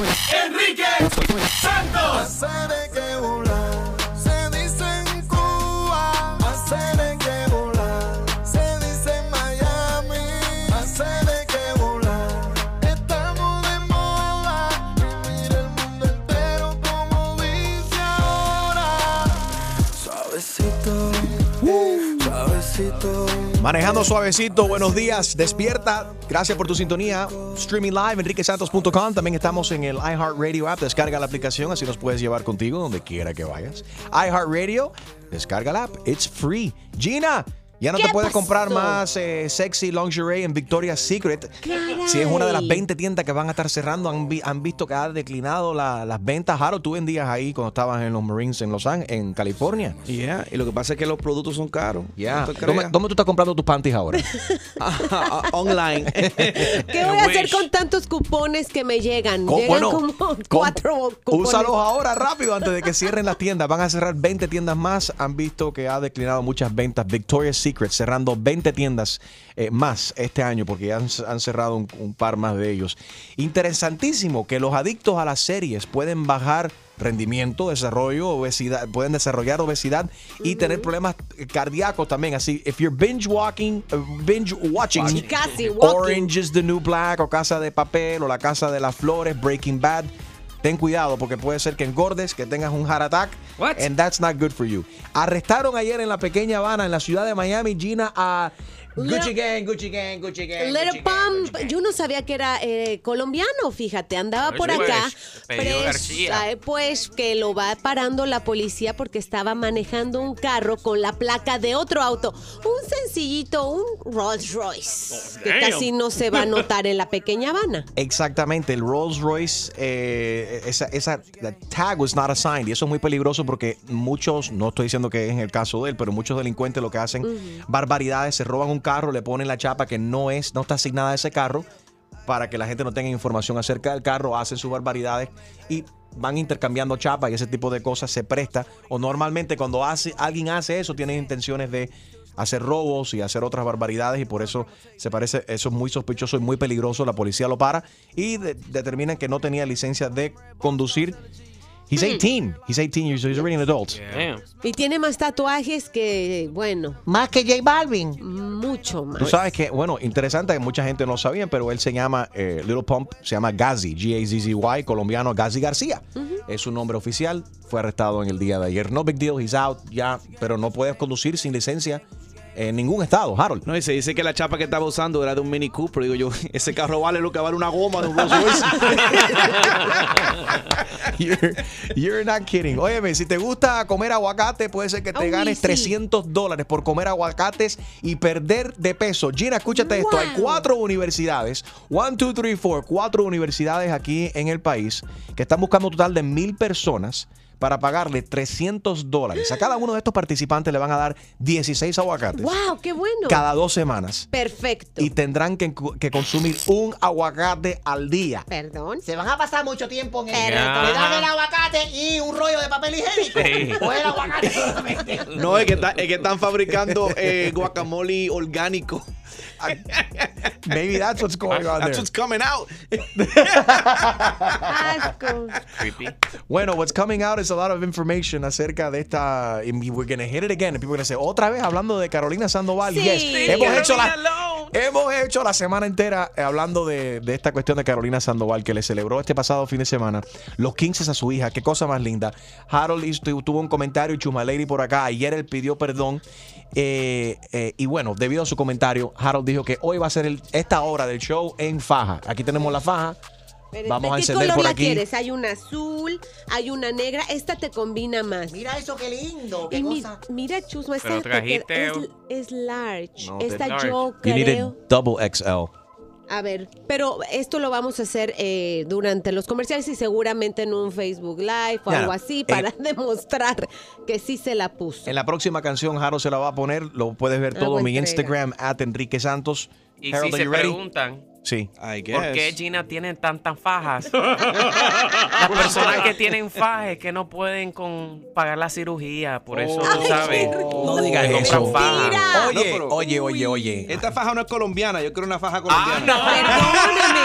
Enrique Santos. Manejando suavecito, buenos días, despierta. Gracias por tu sintonía. Streaming live, enriquesantos.com. También estamos en el iHeartRadio app. Descarga la aplicación, así nos puedes llevar contigo donde quiera que vayas. iHeartRadio, descarga la app. It's free. Gina, ya no ¿Qué te puedes comprar más eh, sexy lingerie en Victoria's Secret. Si es una de las 20 tiendas que van a estar cerrando, han, vi- han visto que ha declinado la- las ventas. Jaro, tú vendías ahí cuando estabas en los Marines en Los Ángeles, en California. Yeah, y lo que pasa es que los productos son caros. No te ¿Dónde, tú estás comprando tus panties ahora? Ah, ah, online. ¿Qué voy a hacer con tantos cupones que me llegan? Llegan bueno, como com- cuatro cupones. Úsalos ahora rápido antes de que cierren las tiendas. Van a cerrar 20 tiendas más. Han visto que ha declinado muchas ventas. Victoria's Secret cerrando 20 tiendas eh, más este año porque ya han, han cerrado un, un par más de ellos. Interesantísimo que los adictos a las series pueden bajar rendimiento, desarrollo, obesidad, pueden desarrollar obesidad y tener problemas cardíacos también. Así, if you're binge walking, uh, binge watching, Y casi walking. Orange is the New Black o Casa de Papel o La Casa de las Flores, Breaking Bad. Ten cuidado porque puede ser que engordes, que tengas un heart attack. What? And that's not good for you. Arrestaron ayer en la pequeña Habana, en la ciudad de Miami, Gina, a Gucci Gang, Gucci Gang, Gucci Gang. Little Pump, yo no sabía que era eh, colombiano, fíjate, andaba por Pues, acá. Pedro pres- García. pues que lo va parando la policía porque estaba manejando un carro con la placa de otro auto. Un sencillito, un Rolls Royce, que damn. casi no se va a notar en la pequeña Habana. Exactamente, el Rolls Royce, eh, esa, esa the tag was not assigned. Y eso es muy peligroso porque muchos, no estoy diciendo que es el caso de él, pero muchos delincuentes lo que hacen, barbaridades, se roban un carro, le ponen la chapa que no es, no está asignada a ese carro, para que la gente no tenga información acerca del carro, hacen sus barbaridades y van intercambiando chapas y ese tipo de cosas se presta. O normalmente cuando hace, alguien hace eso, tienen intenciones de hacer robos y hacer otras barbaridades y por eso se parece, eso es muy sospechoso y muy peligroso. La policía lo para y de- determinan que no tenía licencia de conducir. He's 18. He's 18 years old. He's already an adult. Damn. Y tiene más tatuajes que, bueno, Más que J Balvin. mucho más. Tú sabes que, bueno, interesante que mucha gente no sabía, pero él se llama, eh, Little Pump, se llama Gazi, G-A-Z-Z-Y, colombiano Gazi García. Es su nombre oficial, fue arrestado en el día de ayer. No big deal, he's out ya, pero no puedes conducir sin licencia en ningún estado, Harold. No, y se dice que la chapa que estaba usando era de un Mini Cooper. Digo yo, ese carro vale lo que vale una goma de un Rolls Royce. You're, you're not kidding. Óyeme, si te gusta comer aguacate, puede ser que te Uy, ganes sí. 300 dólares por comer aguacates y perder de peso. Gina, escúchate esto. Hay cuatro universidades, one, two, three, four, cuatro universidades aquí en el país que están buscando un total de mil personas para pagarle 300 dólares. A cada uno de estos participantes le van a dar 16 aguacates ¡Wow! ¡Qué bueno! cada dos semanas Perfecto. y tendrán que, que consumir un aguacate al día. Perdón. Se van a pasar mucho tiempo en el. Perdón. Le dan el aguacate y un rollo de papel higiénico. Sí. O el aguacate solamente. no, es que, está- es que están fabricando eh, guacamole orgánico. Maybe that's what's going on That's there. what's coming out. Creepy. Bueno, what's coming out is a lot of information acerca de esta. and we're gonna hit it again. And people are gonna say, otra vez hablando de Carolina Sandoval. Sí. Yes. Sí, hemos, hecho la, Carolina. Hemos hecho la semana entera eh, hablando de, esta cuestión de Carolina Sandoval que le celebró este pasado fin de semana los 15 a su hija. Qué cosa más linda. Harold tuvo un comentario y Chuma Lady por acá. Ayer él pidió perdón. eh, eh, y bueno, debido a su comentario, Harold dijo que hoy va a ser esta hora del show en faja. Aquí tenemos la faja. Pero, Vamos ¿de a qué encender color por la aquí. quieres? Hay una azul, hay una negra. Esta te combina más. Mira eso, qué lindo. Qué Y mi- mira, Chusma, esta Pero trajiste- es, es large. No, esta large. yo You need creo. a double XL. A ver, pero esto lo vamos a hacer eh, durante los comerciales y seguramente en un Facebook Live o Ya, algo así Eh, para demostrar que sí se la puso. En la próxima canción, Harold se la va a poner. Lo puedes ver todo Hago en mi entrega. Instagram, at Enrique Santos. Y Harold, si are se you ready? preguntan Sí. I guess. por qué Gina tiene tantas fajas, las personas que tienen fajes que no pueden con pagar la cirugía, por eso tú sabes. No digas eso. fajas. Oye, No, pero- oye, oye, oye. Esta faja no es colombiana, yo quiero una faja colombiana. Ah, no. Perdóname,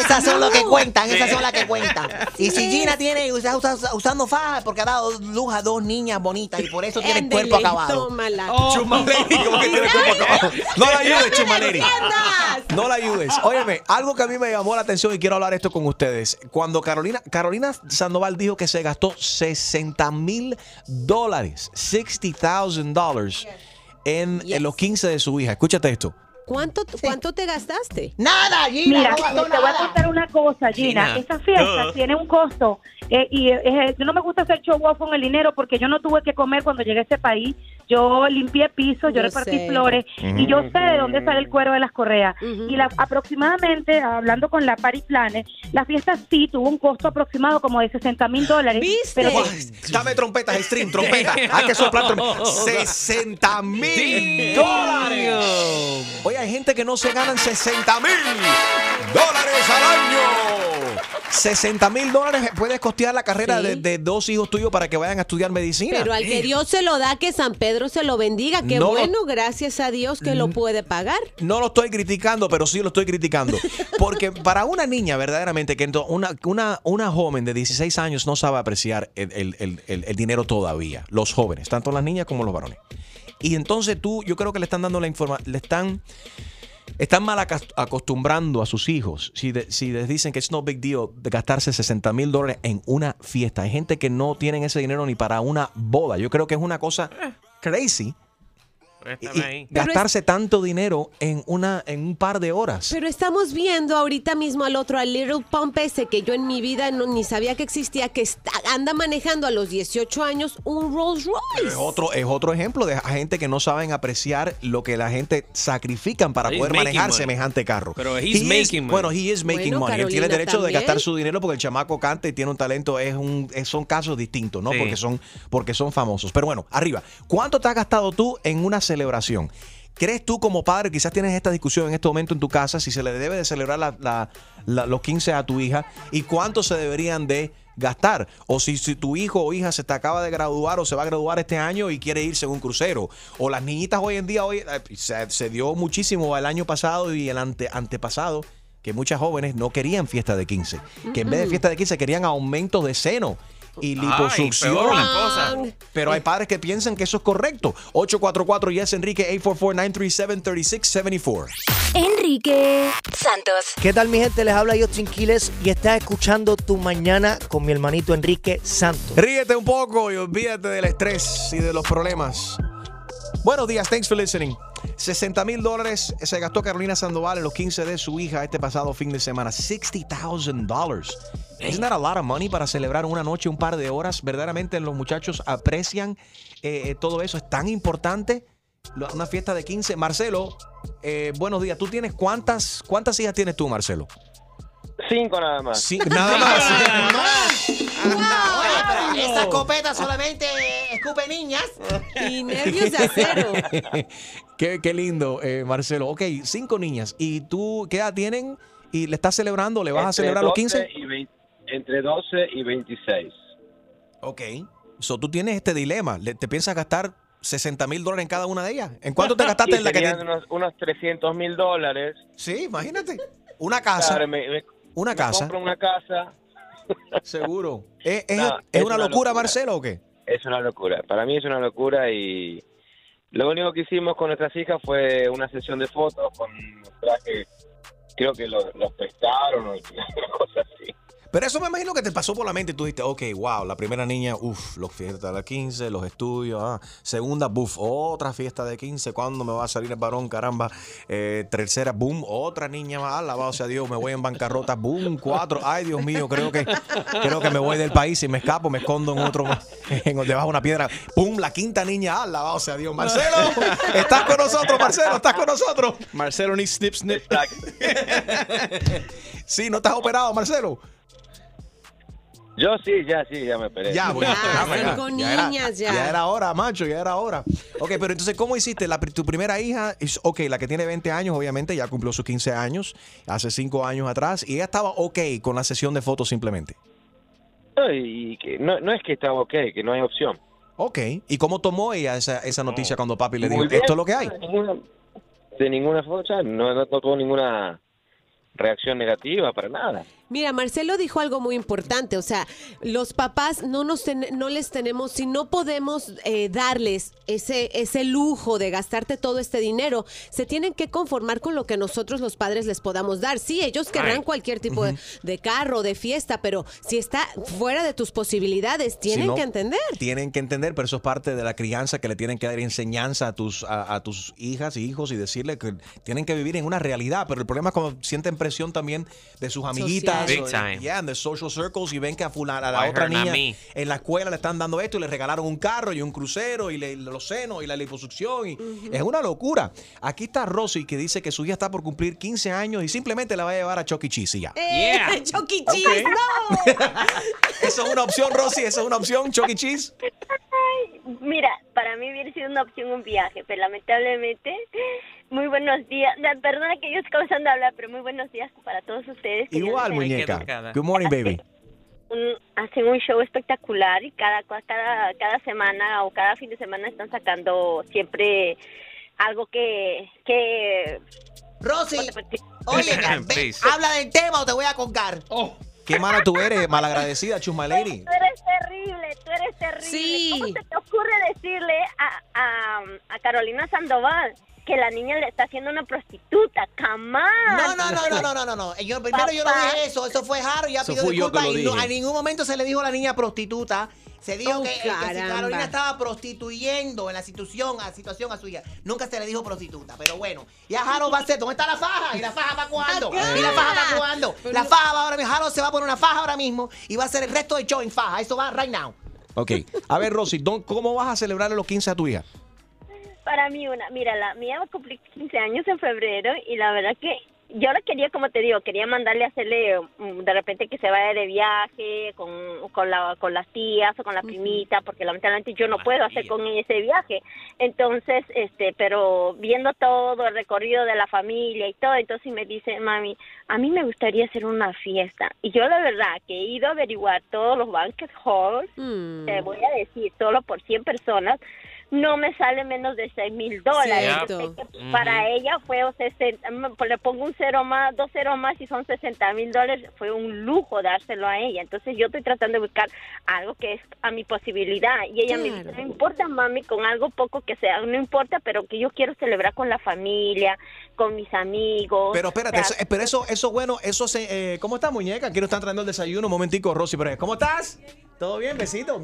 Esas son las que cuentan, esas son las que cuentan. Y si Gina tiene, está usa- usando faja porque ha dado luz a dos niñas bonitas y por eso tiene el cuerpo Ándele, acabado. Tómala. Chumaleri, que tiene el cuerpo acabado. No la ayudes, Chumaleri. No la ayudes. Óyeme, algo que a mí me llamó la atención y quiero hablar esto con ustedes. Cuando Carolina, Carolina Sandoval dijo que se gastó 60 mil dólares, 60,000 dólares en, Yes. en los 15 de su hija. Escúchate esto. ¿Cuánto, ¿Cuánto te gastaste? Nada, Gina, Mira, no te voy a contar una cosa, Gina. Gina. Esa fiesta tiene un costo. Eh, y eh, yo no me gusta hacer show off con el dinero porque yo no tuve que comer cuando llegué a este país. Yo limpié pisos, yo, Yo repartí sé. flores y yo sé de dónde sale el cuero de las correas. Y la, aproximadamente, hablando con la Party Planet, la fiesta sí tuvo un costo aproximado como de 60 mil dólares. ¿Viste? Pero Dame trompetas, stream, trompeta. Hay que soplar trompeta. 60 mil dólares. Oye, hay gente que no se ganan 60 mil dólares al año. 60 mil dólares puedes costear la carrera Sí. de, de dos hijos tuyos para que vayan a estudiar medicina. Pero al que Dios se lo da, que San Pedro se lo bendiga. Qué No lo- bueno, gracias a Dios que lo puede pagar. No lo estoy criticando, pero sí lo estoy criticando. Porque para una niña, verdaderamente, que una, una, una joven de 16 años no sabe apreciar el, el- el- el- el dinero todavía. Los jóvenes, tanto las niñas como los varones. Y entonces tú, yo creo que le están dando la información, le están, están mal acostumbrando a sus hijos. Si, de- si les dicen que es no big deal de gastarse 60 mil dólares en una fiesta. Hay gente que no tienen ese dinero ni para una boda. Yo creo que es una cosa crazy. Y- gastarse tanto dinero en una en un par de horas. Pero estamos viendo ahorita mismo al otro, al Little Pump ese, que yo en mi vida no- ni sabía que existía, que está- anda manejando a los 18 años un Rolls Royce. es otro, es otro ejemplo de gente que no saben apreciar lo que la gente sacrifican para He's poder manejar money. semejante carro. Pero he's He is- making money. Bueno, he is making Bueno, money. Él tiene derecho de también. gastar su dinero porque el chamaco canta y tiene un talento. Es un, es- son casos distintos, ¿no? Sí. Porque son, porque son famosos. Pero bueno, arriba. ¿Cuánto te has gastado tú en una celebración? ¿Crees tú como padre, quizás tienes esta discusión en este momento en tu casa, si se le debe de celebrar la- la- la- los 15 a tu hija y cuánto se deberían de gastar? O si, si tu hijo o hija se te acaba de graduar o se va a graduar este año y quiere irse en un crucero. O las niñitas hoy en día, hoy eh, se, se dio muchísimo el año pasado y el ante, antepasado que muchas jóvenes no querían fiesta de 15. Que en vez de fiesta de 15 querían aumento de seno y liposucción. Pero hay padres que piensan que eso es correcto. 844 Yes Enrique 844-937-3674. Enrique Santos. ¿Qué tal mi gente? Les habla Justin Quiles y estás escuchando Tu Mañana con mi hermanito Enrique Santos. Ríete un poco y olvídate del estrés y de los problemas. Buenos días, thanks for listening. 60 mil dólares se gastó Carolina Sandoval en los 15 de su hija este pasado fin de semana. $60,000 dólares. Isn't that a lot of money para celebrar una noche, un par de horas? Verdaderamente los muchachos aprecian eh, eh, todo eso. Es tan importante. Una fiesta de 15. Marcelo, eh, buenos días. ¿Tú tienes cuántas, cuántas hijas tienes tú, Marcelo? Cinco nada más. Sí, nada más. Oye, pero esa escopeta solamente escupe niñas. Y nervios de acero. qué, qué lindo, eh, Marcelo. Ok, cinco niñas. ¿Y tú qué edad tienen? ¿Y le estás celebrando? ¿Le vas a celebrar los 12 15? y 20 entre 12 y 26. Ok. So, tú tienes este dilema. Le- ¿Te piensas gastar 60 mil dólares en cada una de ellas? ¿En cuánto te gastaste Y en la que te... unos, unos 300 mil dólares. Sí, imagínate. Una casa. Claro, me- me- Una me casa. compro una casa. Seguro. ¿Es, es- No, es es una una locura, locura. Marcelo, o qué? Es una locura. Para mí es una locura y lo único que hicimos con nuestras hijas fue una sesión de fotos con trajes, creo que los, los prestaron o una cosa así. Pero eso me imagino que te pasó por la mente y tú dijiste, ok, wow, la primera niña, uff, los fiestas de la 15, los estudios, ah. segunda, buff, otra fiesta de 15, ¿cuándo me va a salir el varón? Caramba, Eh, tercera, boom, otra niña más, alabado sea Dios, me voy en bancarrota, boom, cuatro, ay Dios mío, creo que, creo que me voy del país y me escapo, me escondo en otro, en, debajo de una piedra, boom, la quinta niña, alabado sea Dios. Marcelo, estás con nosotros, Marcelo, estás con nosotros. Marcelo ni snip snip. Sí, no estás operado, Marcelo. Yo sí, ya sí, ya me operé. Ya, bueno, Ya, caramba, ya. cinco Ya era- niñas, ya. Ya era hora, macho, ya era hora. Ok, pero entonces, ¿cómo hiciste? La, tu primera hija, es, ok, la que tiene 20 años, obviamente, ya cumplió sus 15 años, hace 5 años atrás, y ella estaba ok con la sesión de fotos simplemente. No, y que no, no es que estaba ok, que no hay opción. Ok, ¿y cómo tomó ella esa, esa noticia cuando papi le dijo, bien. esto es lo que hay? De ninguna, de ninguna forma, no, no tocó ninguna reacción negativa, para nada. Mira, Marcelo dijo algo muy importante, o sea, los papás no nos ten- no les tenemos, si no podemos eh, darles ese ese lujo de gastarte todo este dinero, se tienen que conformar con lo que nosotros los padres les podamos dar. Sí, ellos querrán cualquier tipo de, de carro, de fiesta, pero si está fuera de tus posibilidades, tienen Si no, que entender. Tienen que entender, pero eso es parte de la crianza que le tienen que dar enseñanza a tus, a, a tus hijas y hijos y decirle que tienen que vivir en una realidad. Pero el problema es cuando sienten presión también de sus amiguitas. Big time. yeah, de social circles y ven que a, fulana, a la Why otra niña en la escuela le están dando esto y le regalaron un carro y un crucero y le- los senos y la liposucción. Y Es una locura. Aquí está Rosy que dice que su hija está por cumplir 15 años y simplemente la va a llevar a Chuck E. Cheese y ya. ¡Eh! Chuck E. Cheese, no! ¿Eso es una opción, Rosy? ¿Eso es una opción, Chuck E. Mira, para mí hubiera sido una opción un viaje, pero lamentablemente, muy buenos días. Na- Perdona que yo estoy comenzando a hablar, pero muy buenos días para todos ustedes. que Igual, muñeca. Good morning, baby. un- hacen un show espectacular y cada, cada, cada semana o cada fin de semana están sacando siempre algo que... que Rosy, oye, habla del tema o te voy a colgar. Qué mala tú eres, malagradecida, Chusma Lady. Tú eres terrible, tú eres terrible. Sí. ¿Cómo se te ocurre decirle a, a, a Carolina Sandoval que la niña le está haciendo una prostituta? ¡Camán! No, no, no, no, no, no, no, no. Yo, primero yo no dije eso, eso fue Jaro, ya Eso pidió disculpas y no, a ningún momento se le dijo a la niña prostituta. Se dijo Oh, que, que si. Carolina estaba prostituyendo en la situación, a situación a su hija. Nunca se le dijo prostituta, pero bueno. Ya Jaro va a ser, ¿dónde está la faja? ¿Y la faja para cuándo? ¿Y la faja para cuándo? La faja va ahora mismo, Jaro se va a poner una faja ahora mismo y va a hacer el resto del show en faja. Eso va right now. Ok. A ver, Rosy, don- ¿cómo vas a celebrar los 15 a tu hija? Para mí una, mira, la mía va a cumplir 15 años en febrero y la verdad que yo la quería, como te digo, quería mandarle a hacerle mm, de repente que se vaya de viaje con, con, la, con las tías o con la primita, porque lamentablemente yo no puedo hacer con ella ese viaje. Entonces, este, pero viendo todo el recorrido de la familia y todo, entonces me dice, mami, a mí me gustaría hacer una fiesta. Y yo la verdad que he ido a averiguar todos los banquet halls, Mm. te voy a decir, solo por 100 personas, no me sale menos de 6 mil dólares. Para ella fue o 60, mm, pues le pongo un cero más, dos ceros más y son 60 mil dólares. Fue un lujo dárselo a ella. Entonces yo estoy tratando de buscar algo que es a mi posibilidad. Y ella me dice, no importa mami, con algo poco que sea, no importa, pero que yo quiero celebrar con la familia, con mis amigos. Pero espérate, O sea, eso, pero eso, eso bueno, eso se, eh, ¿cómo está muñeca? Quiero estar trayendo el desayuno, un momentico, Rosy, pero ¿cómo estás? ¿Todo bien? Besito.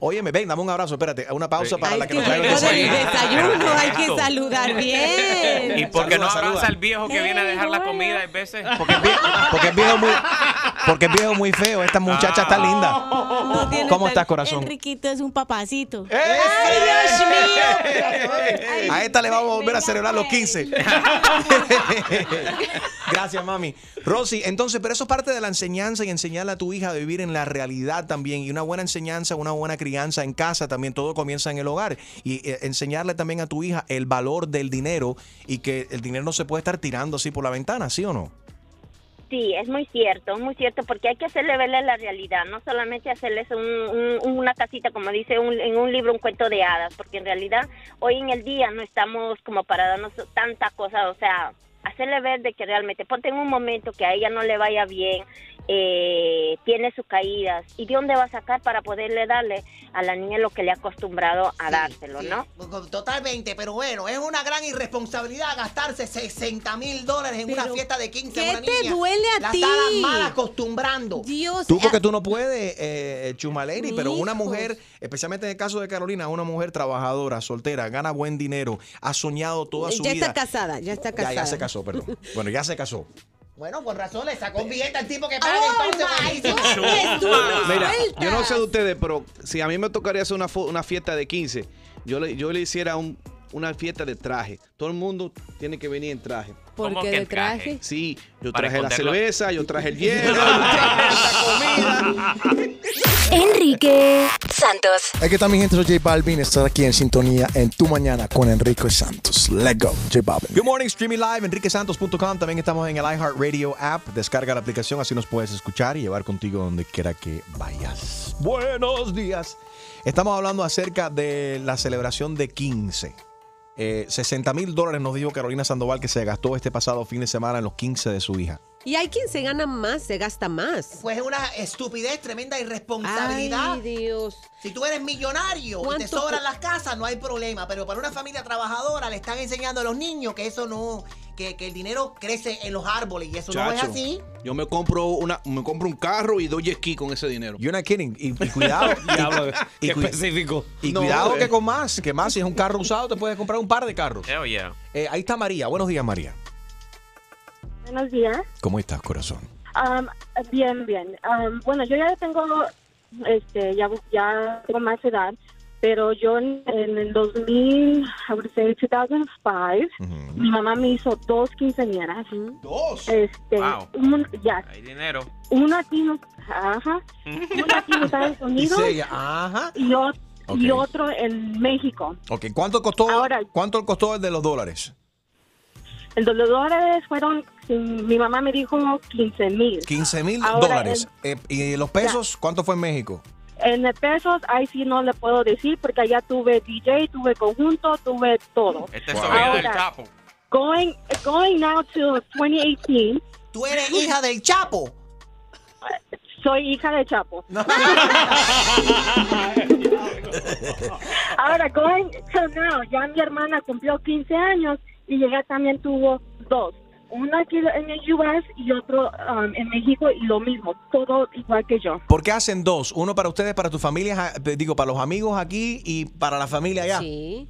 Óyeme, ven, dame un abrazo, espérate, una pausa para la que nos traiga el desayuno. desayuno hay que saludar bien. ¿Y por qué no Saluda, abraza saluda. al viejo que viene a dejar la comida a veces? Porque es viejo, porque es viejo muy, porque es viejo muy feo. Esta muchacha está linda. No tiene ¿Cómo estás, corazón? Enriquito es un papacito. A esta le vamos a volver a celebrar los 15. Gracias, mami. Rosy, entonces, pero eso es parte de la enseñanza y enseñarle a tu hija a vivir en la realidad también. Y una buena enseñanza, una buena crianza en casa también, todo comienza en el hogar. Y eh, enseñarle también a tu hija el valor del dinero y que el dinero no se puede estar tirando así por la ventana, ¿sí o no? Sí, es muy cierto, muy cierto, porque hay que hacerle verle la realidad, no solamente hacerles un- un- una casita, como dice un- en un libro, un cuento de hadas, porque en realidad hoy en el día no estamos como para darnos tanta cosa, o sea, hacerle ver de que realmente, ponte en un momento que a ella no le vaya bien, eh, tiene sus caídas, ¿y de dónde va a sacar para poderle darle a la niña lo que le ha acostumbrado a dárselo, no? Totalmente, pero bueno, es una gran irresponsabilidad gastarse 60 mil dólares en una fiesta de 15 ¿qué a una te niña. duele a la ti? mal acostumbrando. Dios. Tú porque tú no puedes, eh, pero una mujer, especialmente en el caso de Carolina, una mujer trabajadora, soltera, gana buen dinero, ha soñado toda su Ya vida. está casada, ya está Ya, casada. ya se casó, perdón. Bueno, ya se casó. Bueno, con razón le sacó un billete al tipo que paga Oh, entonces. my Mira, yo no sé de ustedes, pero si a mí me tocaría hacer una, una fiesta de 15, yo le, yo le hiciera un- una fiesta de traje. Todo el mundo tiene que venir en traje. ¿Por ¿Cómo qué de el traje? traje? Sí, yo traje la cerveza, yo traje el hielo, yo traje la comida. Enrique Santos. Aquí está mi gente, soy J Balvin. Estar aquí en sintonía en tu mañana con Enrique Santos. Let's go, J Balvin. Good morning, streaming live, enriquesantos.com. También estamos en el iHeartRadio app. Descarga la aplicación, así nos puedes escuchar y llevar contigo donde quiera que vayas. Buenos días. Estamos hablando acerca de la celebración de 15. Eh, 60 mil dólares nos dijo Carolina Sandoval que se gastó este pasado fin de semana en los 15 de su hija. Y hay quien se gana más, se gasta más. Pues es una estupidez, tremenda irresponsabilidad. Ay, Dios. Si tú eres millonario y te ¿Cuánto sobran las casas, no hay problema. Pero para una familia trabajadora le están enseñando a los niños que eso no, que, que el dinero crece en los árboles y eso no es así. Yo me compro una, me compro un carro y doy ski con ese dinero. You're not kidding. Y, y cuidado. Y, específico. Y No, cuidado que con más, que más si es un carro usado te puedes comprar un par de carros. Hell yeah. Eh, ahí está María. Buenos días, María. Buenos días. ¿Cómo estás, corazón? Um, bien, bien. Um, bueno, yo ya tengo, este, ya, ya tengo más edad, pero yo en, en el 2000, I would say 2005, mi mamá me hizo dos quinceañeras. ¿Dos? Este, Wow. un, ya, Hay dinero. una aquí, en- ajá, una aquí en Estados Unidos ella, ajá. y, ot- y otro en México. Ok, ¿cuánto costó, ¿cuánto costó el de los dólares? El de los dólares fueron, mi mamá me dijo 15 mil. 15 mil dólares. Eh, ¿Y los pesos? ¿Cuánto fue en México? En pesos, ahí sí no le puedo decir porque allá tuve DJ, tuve conjunto, tuve todo. Este Wow. del Ahora, Chapo. Going, going now to 2018. ¿Tú eres hija del Chapo? Soy hija de Chapo. Ahora, going to now, ya mi hermana cumplió 15 años y ella también tuvo dos. Uno aquí en el US y otro um, en México y lo mismo, todo igual que yo. ¿Por qué hacen dos? Uno para ustedes, para tu familia, ja- digo, para los amigos aquí y para la familia allá. Sí.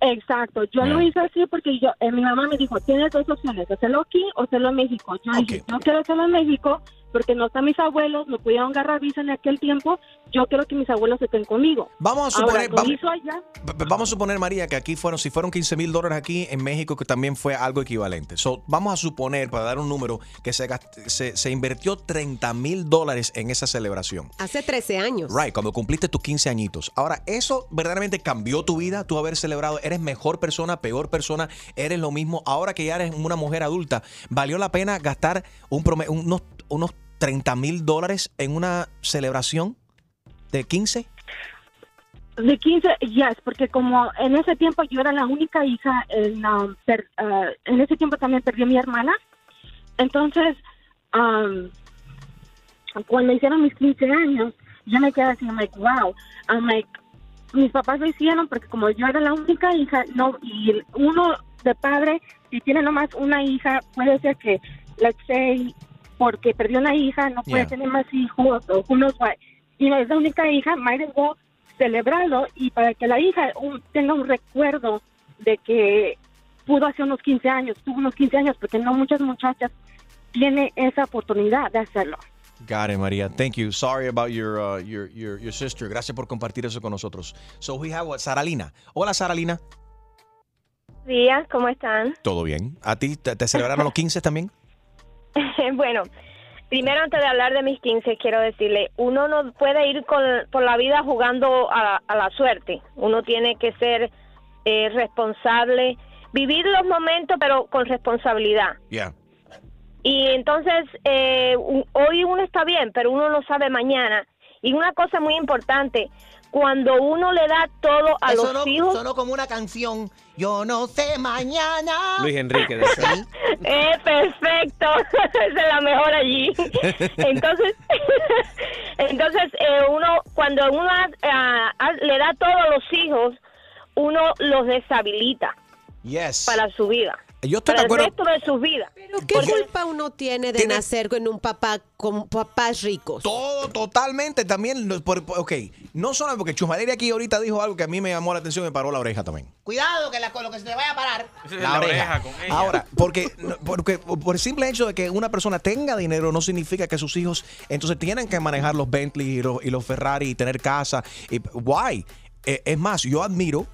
Exacto, yo lo hice así porque yo, eh, mi mamá me dijo, tienes dos opciones, hacerlo aquí o hacerlo en México. Yo dije, yo quiero hacerlo en México porque no están mis abuelos, no pudieron agarrar visa en aquel tiempo, yo quiero que mis abuelos estén conmigo. Vamos a suponer, vamos- hizo allá, P- p- Vamos a suponer, María, que aquí fueron, si fueron 15 mil dólares aquí, en México que también fue algo equivalente. So, vamos a suponer, para dar un número, que se, se, se invirtió 30 mil dólares en esa celebración. Hace 13 años. Right, cuando cumpliste tus 15 añitos. Ahora, ¿eso verdaderamente cambió tu vida? Tú haber celebrado, ¿eres mejor persona, peor persona? ¿Eres lo mismo? Ahora que ya eres una mujer adulta, ¿valió la pena gastar un prome- unos, unos 30 mil dólares en una celebración de 15? de 15, yes, porque como en ese tiempo yo era la única hija, en, um, uh, en ese tiempo también perdí mi hermana, entonces um, cuando hicieron mis 15 años, yo me quedé así, like, wow, I'm like, mis papás lo hicieron porque como yo era la única hija, no, y uno de padre, si tiene nomás una hija, puede ser que, let's say, porque perdió una hija, no puede Yeah. tener más hijos, o what. Y no es la única hija, might as well celebrarlo y para que la hija un- tenga un recuerdo de que pudo hacer unos 15 años, tuvo unos 15 años, porque no muchas muchachas tienen esa oportunidad de hacerlo. Got it, María. Thank you. Sorry about your, uh, your, your, your sister. Gracias por compartir eso con nosotros. So we have what? Saralina. Hola, Saralina. días, ¿cómo están? ¿Todo bien? ¿A ti te, te celebraron los 15 también? bueno, primero antes de hablar de mis 15, quiero decirle, uno no puede ir con, por la vida jugando a, a la suerte. Uno tiene que ser eh, responsable, vivir los momentos, pero con responsabilidad. Yeah. Y entonces, eh, hoy uno está bien, pero uno no sabe mañana. Y una cosa muy importante, cuando uno le da todo a Eso los no- hijos... sonó como una canción. Yo no sé mañana. Luis Enrique. de. Eh, perfecto, esa es la mejor allí. Entonces, entonces eh, uno cuando uno ah, le da todo a los hijos, uno los deshabilita Yes. para su vida, Yo estoy de para el acuerdo. resto de sus vidas. Pero ¿qué culpa uno tiene de nacer con un papá con papás ricos? Todo, totalmente. También, por- por- ok, no solo porque Chumaleria aquí ahorita dijo algo que a mí me llamó la atención y me paró la oreja también. Cuidado que la, con lo que se te vaya a parar. La, oreja. Ahora, porque, porque por el simple hecho de que una persona tenga dinero no significa que sus hijos entonces tienen que manejar los Bentley y los, y los Ferrari y tener casa. Y, why? Eh, es más, yo admiro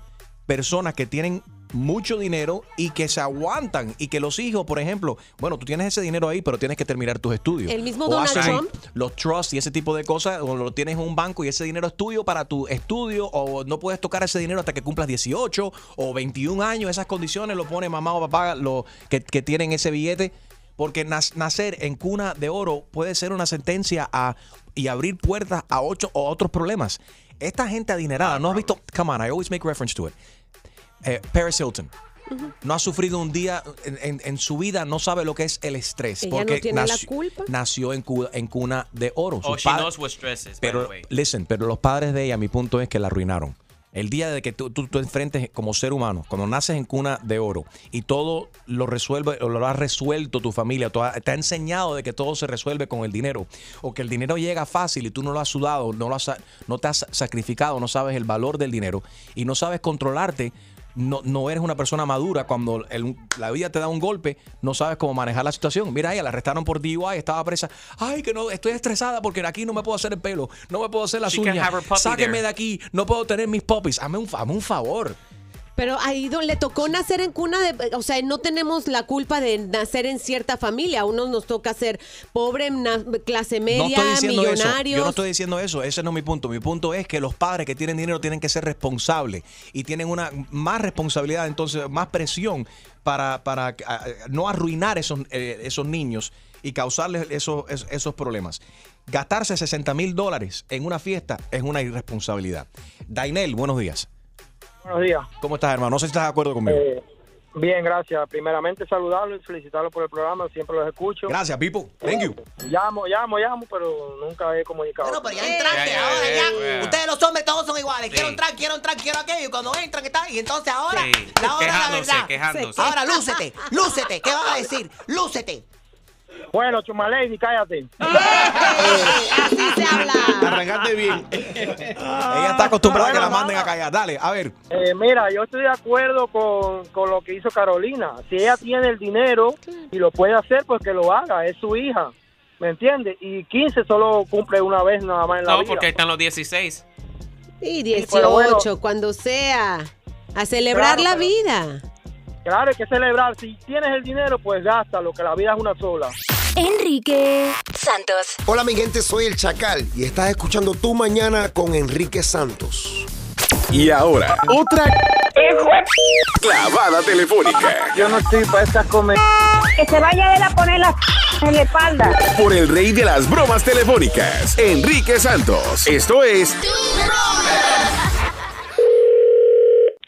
personas que tienen mucho dinero y que se aguantan y que los hijos, por ejemplo, bueno, tú tienes ese dinero ahí, pero tienes que terminar tus estudios. El mismo O Donald hacen Trump. Los trusts y ese tipo de cosas, o lo tienes en un banco y ese dinero es tuyo para tu estudio, o no puedes tocar ese dinero hasta que cumplas 18 o 21 años. Esas condiciones lo pone mamá o papá lo, que, que tienen ese billete. Porque nacer en cuna de oro puede ser una sentencia a, y abrir puertas a, ocho, a otros problemas. Esta gente adinerada, ¿no has visto? Come on, I always make reference to it. Eh, Paris Hilton. no ha sufrido un día en, en- en su vida, no sabe lo que es el estrés. Ella no porque la nació, culpa. nació en, cu- en cuna de oro. Oh, Sus she padres- knows what stress is, by the pero, way. listen, pero los padres de ella, mi punto es que la arruinaron. El día de que tú, tú, tú enfrentes como ser humano, cuando naces en cuna de oro y todo lo resuelve o lo ha resuelto tu familia, tú ha- te ha enseñado de que todo se resuelve con el dinero o que el dinero llega fácil y tú no lo has sudado, no, lo has, no te has sacrificado, no sabes el valor del dinero y no sabes controlarte. No, no eres una persona madura cuando el- la vida te da un golpe, no sabes cómo manejar la situación. Mira, ella la arrestaron por DUI, estaba presa. Ay, que no, estoy estresada porque aquí no me puedo hacer el pelo, no me puedo hacer las She uñas. Sáqueme there. de aquí, no puedo tener mis popis. Hazme un, hazme un favor. Pero ahí le tocó nacer en cuna de, o sea, no tenemos la culpa de nacer en cierta familia. A unos nos toca ser pobre, clase No media, estoy diciendo eso. millonarios. Yo no estoy diciendo eso. Ese no es mi punto. Mi punto es que los padres que tienen dinero tienen que ser responsables y tienen una más responsabilidad, entonces más presión para, para no arruinar esos, eh, esos niños y causarles esos, esos, esos problemas. Gastarse 60 mil dólares en una fiesta es una irresponsabilidad. Dainel, buenos días. Buenos días. ¿Cómo estás, hermano? No sé si estás de acuerdo conmigo. Eh, bien, gracias. Primeramente saludarlo y felicitarlo por el programa. Siempre los escucho. Gracias, people. Thank you. Llamo, llamo, llamo, pero nunca he comunicado. Bueno, pero ya entraste, ahora ya. Ustedes los hombres todos son iguales. Quiero Sí. entrar, quiero entrar, quiero aquello. Y cuando entran, está. Y entonces ahora, Sí. la hora de la verdad. quejándose. Ahora, lúcete, lúcete. ¿Qué vas a decir? Lúcete. Bueno, Chumalady, cállate. Así se habla. Arrancaste bien. Ella está acostumbrada a que la manden a callar. Dale, a ver. Eh, mira, yo estoy de acuerdo con, con lo que hizo Carolina. Si ella tiene el dinero y lo puede hacer, pues que lo haga. Es su hija. ¿Me entiendes? Y 15 solo cumple una vez nada más en la No, vida. porque ahí están los 16. Y pero bueno. 18, cuando sea. A celebrar Claro, la pero- vida. Claro, hay que celebrar. Si tienes el dinero, pues gástalo, que la vida es una sola. Enrique Santos. Hola mi gente, soy el Chacal y estás escuchando Tu Mañana con Enrique Santos. Y ahora, otra clavada telefónica Yo no estoy para estas comer. Que se vaya a él a poner la en la espalda. por el rey de las bromas telefónicas, Enrique Santos. Esto es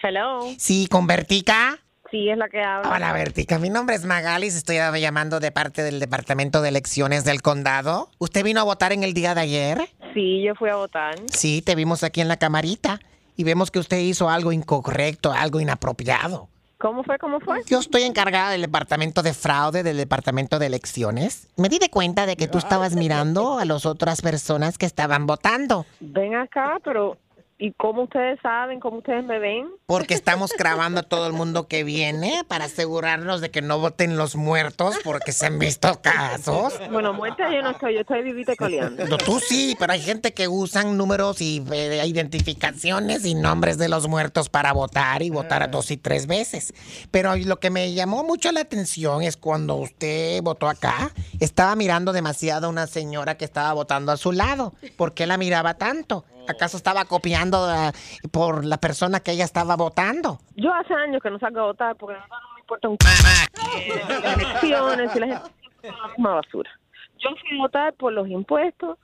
Hello. Sí, con Vertica. Sí, es la que habla. Hola, Vertica. Mi nombre es Magalis. Estoy llamando de parte del Departamento de Elecciones del Condado. ¿Usted vino a votar en el día de ayer? Sí, yo fui a votar. Sí, te vimos aquí en la camarita y vemos que usted hizo algo incorrecto, algo inapropiado. ¿Cómo fue? ¿Cómo fue? Yo estoy encargada del departamento de fraude del departamento de elecciones. Me di de cuenta de que tú estabas mirando a las otras personas que estaban votando. Ven acá, pero ¿y cómo ustedes saben? ¿Cómo ustedes me ven? Porque estamos grabando a todo el mundo que viene para asegurarnos de que no voten los muertos porque se han visto casos. Bueno, muerta yo no estoy, yo estoy vivita y coleando. No, Tú sí, pero hay gente que usan números y eh, identificaciones y nombres de los muertos para votar y votar dos y tres veces. Pero lo que me llamó mucho la atención es cuando usted votó acá, estaba mirando demasiado a una señora que estaba votando a su lado. ¿Por qué la miraba tanto? ¿Acaso estaba copiando ah, por la persona que ella estaba votando? Yo hace años que no salgo a votar porque no me importa un c- las elecciones y la gente siempre la misma basura. Yo fui a votar por los impuestos,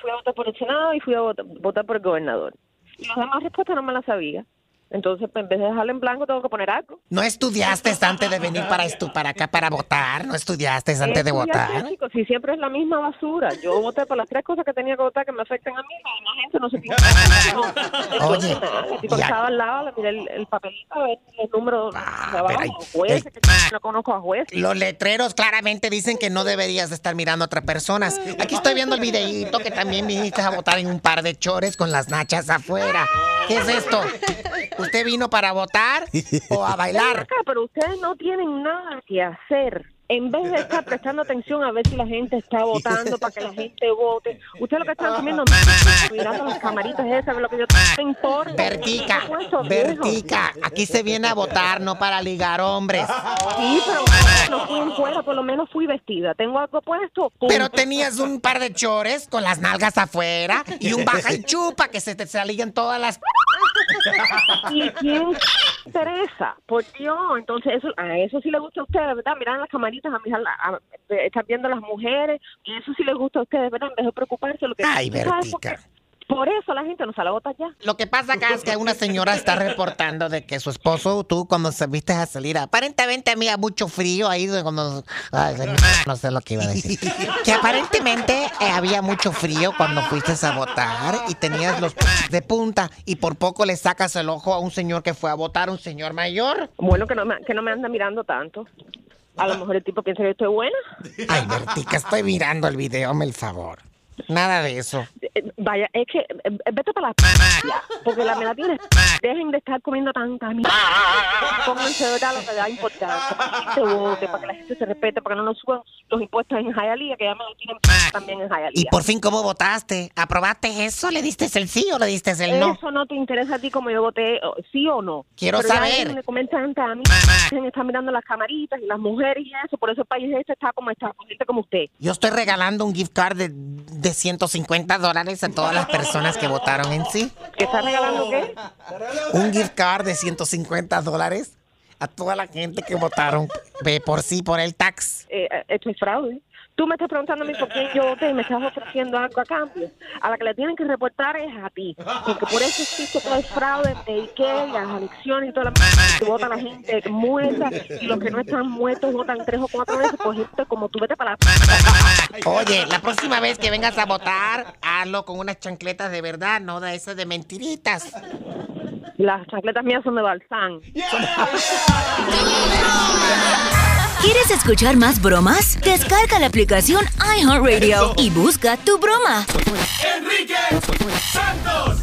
fui a votar por el Senado y fui a votar, votar por el gobernador. Y las demás respuestas no me las sabía. Entonces, pues, en vez de dejarlo en blanco, tengo que poner algo. ¿No estudiaste antes de venir para esto, para acá para votar? ¿No estudiaste antes de votar? chicos, si siempre es la misma basura. Yo voté por las tres cosas que tenía que votar que me afectan a mí, la gente no se piensa. Oye, el tipo estaba al lado, le miré el, el papelito, a ver el número de abajo, pero hay- jueces, que no conozco a jueces. Los letreros claramente dicen que no deberías de estar mirando a otras personas. Aquí estoy viendo el videíto que también viniste a votar en un par de chores con las nachas afuera. ¿Qué es esto? ¿Usted vino para votar o a bailar? Pero ustedes no tienen nada que hacer. En vez de estar prestando atención a ver si la gente está votando para que la gente vote, ustedes lo que están comiendo mirando las camaritas esas, lo que yo te importa. Vertica. Vertica, aquí se viene a votar, no para ligar hombres. Sí, pero no fui en fuera, por lo menos fui vestida. Tengo algo puesto. Pero tenías un par de chores con las nalgas afuera y un baja y chupa que se te salían todas las... ¿Y quién interesa? Por Dios, entonces eso, a eso sí le gusta a ustedes, ¿verdad? Miran las camaritas, a la- a- están viendo las mujeres, y eso sí les gusta a ustedes, ¿verdad? En vez de preocuparse, lo que Ay, ¿Tú sabes por Vertica. qué? Por eso la gente no sale a votar ya. Lo que pasa acá es que una señora está reportando de que su esposo, tú cuando se viste a salir, aparentemente había mucho frío ahí cuando... Ay, no sé lo que iba a decir. Que aparentemente eh, había mucho frío cuando fuiste a votar y tenías los de punta y por poco le sacas el ojo a un señor que fue a votar, un señor mayor. Bueno, que no me, que no me anda mirando tanto. A lo mejor el tipo piensa que estoy buena. Ay, Bertica, estoy mirando el video, hazme el favor. Nada de eso. Eh, Vaya, es que eh, vete para la ya, porque la me la tienes. Dejen de estar comiendo tanta mierda. Pónganse de verdad lo que da importancia. Para que la gente vote, para que la gente se respete, para que no nos suban los impuestos en Hialeah, que ya me lo tienen también en Y Hialeah. por fin, ¿cómo votaste? ¿Aprobaste eso? ¿Le diste el sí o le diste el no? Eso no te interesa a ti como yo voté, o- sí o no. Quiero Pero saber. tanta mierda, dejen de estar mirando las camaritas y las mujeres y eso. Por eso el país este está como está, gente como usted. Yo estoy regalando un gift card de, de 150 dólares a todas las personas que votaron en sí. ¿Qué estás regalando qué? Un gift card de 150 dólares a toda la gente que votaron eh, por sí, por el tax. eh, eh, esto es fraude. Tú me estás preguntando a mí por quién yo voté y me estás ofreciendo algo a cambio. A la que le tienen que reportar es a ti. Porque por eso existe todo el fraude de Ikea, y las elecciones y toda la mierda que vota la gente muerta y los que no están muertos votan tres o cuatro veces. Pues gente como tú vete para la... Oye, la próxima vez que vengas a votar, hazlo con unas chancletas de verdad, no de esas de mentiritas. Las chancletas mías son de Balsán. ¿Quieres escuchar más bromas? Descarga la aplicación iHeartRadio y busca tu broma. Enrique Santos.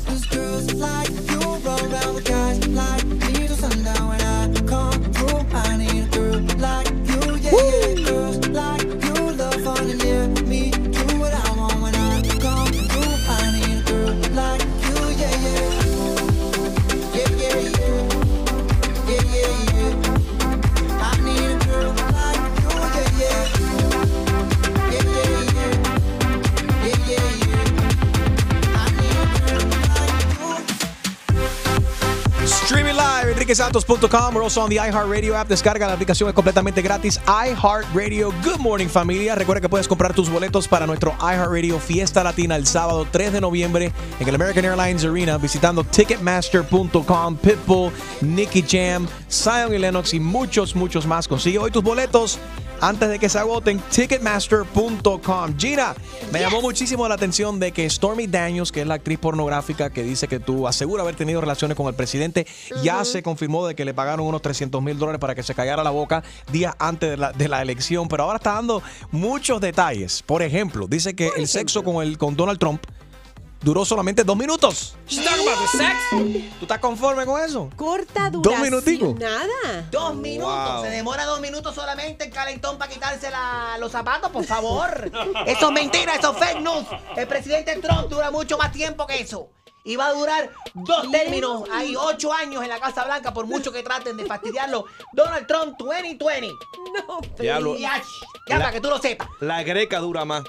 We're also on the iHeartRadio app. Descarga la aplicación, es completamente gratis. iHeartRadio. Good morning, familia. Recuerda que puedes comprar tus boletos para nuestro iHeartRadio Fiesta Latina el sábado 3 de noviembre en el American Airlines Arena visitando Ticketmaster.com, Pitbull, Nicky Jam, Zion y Lennox y muchos, muchos más. Consigue hoy tus boletos antes de que se agoten, ticketmaster.com. Gina, me llamó muchísimo la atención de que Stormy Daniels, que es la actriz pornográfica que dice que tú asegura haber tenido relaciones con el presidente, ya se confirmó de que le pagaron unos 300 mil dólares para que se callara la boca días antes de la, de la elección, pero ahora está dando muchos detalles. Por ejemplo, dice que el sexo con, el, con Donald Trump duró solamente dos minutos. ¿Tú estás conforme con eso? Corta Dos duración. minuticos. Nada. Dos minutos. Wow. Se demora dos minutos solamente el calentón para quitarse la- los zapatos, por favor. eso es mentira, eso es fake news. El presidente Trump dura mucho más tiempo que eso. Y va a durar dos términos. Hay ocho años en la Casa Blanca, por mucho que traten de fastidiarlo. Donald Trump 2020. No, Diablo. Ya La- para que tú lo sepas. La greca dura más.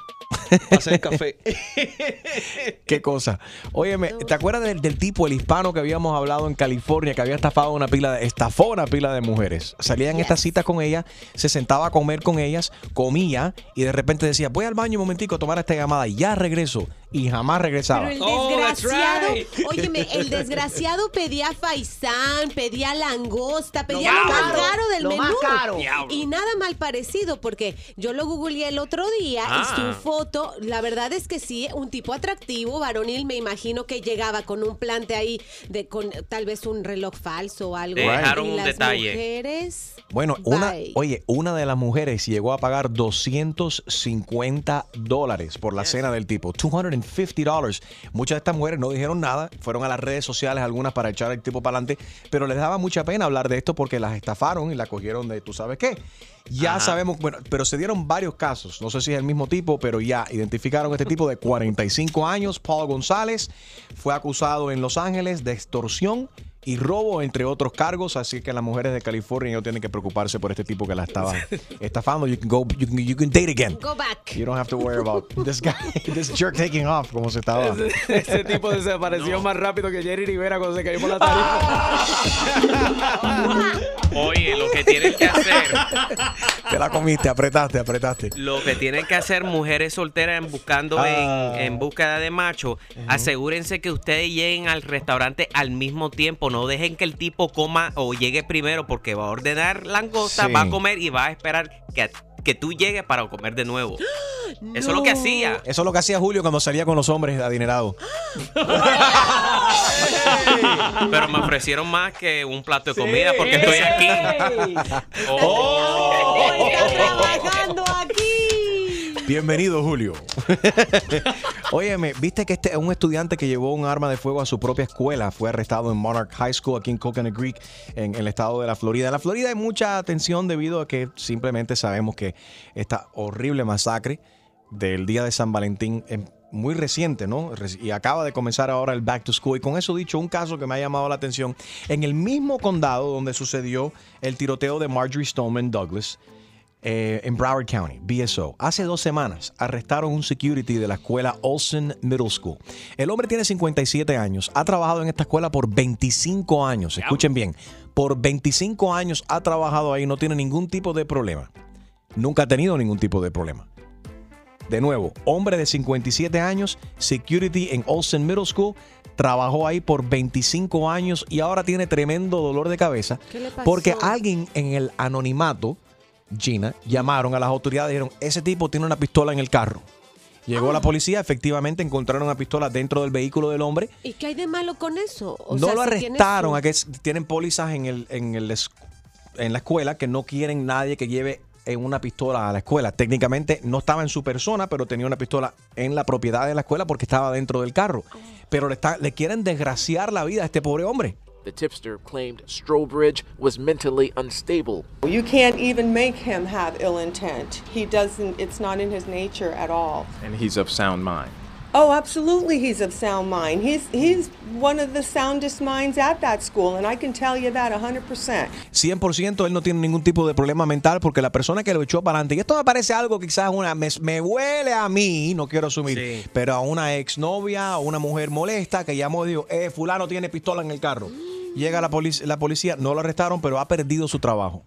Para hacer café. Qué cosa. Óyeme, ¿te acuerdas del, del tipo, el hispano que habíamos hablado en California, que había estafado una pila de, estafó una pila de mujeres? Salía en estas citas con ellas, se sentaba a comer con ellas, comía y de repente decía, voy al baño un momentico a tomar esta llamada y ya regreso. Y jamás regresaba. Pero el Oh, desgraciado, right. óyeme, el desgraciado pedía faisán, pedía langosta, pedía lo más caro, caro del lo menú. más caro. Y nada mal parecido, porque yo lo googleé el otro día Ah. y su foto, la verdad es que sí, un tipo atractivo, varonil, me imagino que llegaba con un plante ahí de con tal vez un reloj falso o algo. Dejaron y un las detalle. mujeres, Bueno, una, oye, una de las mujeres llegó a pagar 250 dólares por la cena del tipo. 250 dólares. Muchas de estas mujeres no dijeron nada, fueron a las redes sociales algunas para echar al tipo para adelante, pero les daba mucha pena hablar de esto porque las estafaron y la cogieron de tú sabes qué. Ya Ajá. sabemos, bueno, pero se dieron varios casos. No sé si es el mismo tipo, pero ya identificaron a este tipo de 45 años, Paul González. Fue acusado en Los Ángeles de extorsión y robo, entre otros cargos. Así que las mujeres de California no tienen que preocuparse por este tipo que la estaba estafando. You can go, you can, you can date again. go back. You don't have to worry about this guy, this jerk taking off, como se estaba. Ese, ese tipo desapareció más rápido que Jerry Rivera cuando se cayó por la tarifa. Oye, lo que tienen que hacer, Te la comiste, apretaste, apretaste. lo que tienen que hacer mujeres solteras en buscando Ah. en, en búsqueda de macho, asegúrense que ustedes lleguen al restaurante al mismo tiempo. No dejen que el tipo coma o llegue primero porque va a ordenar langosta, Sí. va a comer y va a esperar que, que tú llegues para comer de nuevo. Eso es lo que hacía. Eso es lo que hacía Julio cuando salía con los hombres adinerados. Pero me ofrecieron más que un plato de comida porque estoy aquí. Oh. trabajando aquí. Bienvenido, Julio. Óyeme, ¿viste que este un estudiante que llevó un arma de fuego a su propia escuela fue arrestado en Monarch High School aquí en Coconut Creek, en, el estado de la Florida? En la Florida hay mucha atención debido a que simplemente sabemos que esta horrible masacre del día de San Valentín es muy reciente, ¿no? Y acaba de comenzar ahora el Back to School. Y con eso dicho, un caso que me ha llamado la atención, en el mismo condado donde sucedió el tiroteo de Marjorie Stoneman Douglas, eh, en Broward County, BSO. Hace dos semanas arrestaron un security de la escuela Olsen Middle School. El hombre tiene 57 años, ha trabajado en esta escuela por 25 años. Escuchen bien, por 25 años ha trabajado ahí, no tiene ningún tipo de problema. Nunca ha tenido ningún tipo de problema. De nuevo, hombre de 57 años, security en Olsen Middle School, trabajó ahí por 25 años y ahora tiene tremendo dolor de cabeza ¿Qué le pasó? porque alguien en el anonimato, Gina, llamaron a las autoridades y dijeron, ese tipo tiene una pistola en el carro. Llegó Ah. la policía, efectivamente encontraron una pistola dentro del vehículo del hombre. ¿Y qué hay de malo con eso? O no sea, lo arrestaron, a que tienen pólizas en, el, en, el es- en la escuela que no quieren nadie que lleve en una pistola a la escuela. Técnicamente no estaba en su persona, pero tenía una pistola en la propiedad de la escuela porque estaba dentro del carro. Pero le, está- le quieren desgraciar la vida a este pobre hombre. The tipster claimed Strobridge was mentally unstable. You can't even make him have ill intent. He doesn't, it's not in his nature at all. And he's of sound mind. Oh, absolutely, he's of sound mind. He's, he's one of the soundest minds at that school, and I can tell you that 100%. 100% él no tiene ningún tipo de problema mental porque la persona que lo echó para adelante, y esto me parece algo quizás una, me, me huele a mí, no quiero asumir, pero a una exnovia o una mujer molesta que llamó y dijo, eh, fulano tiene pistola en el carro. Llega la, polic- la policía, no lo arrestaron, pero ha perdido su trabajo.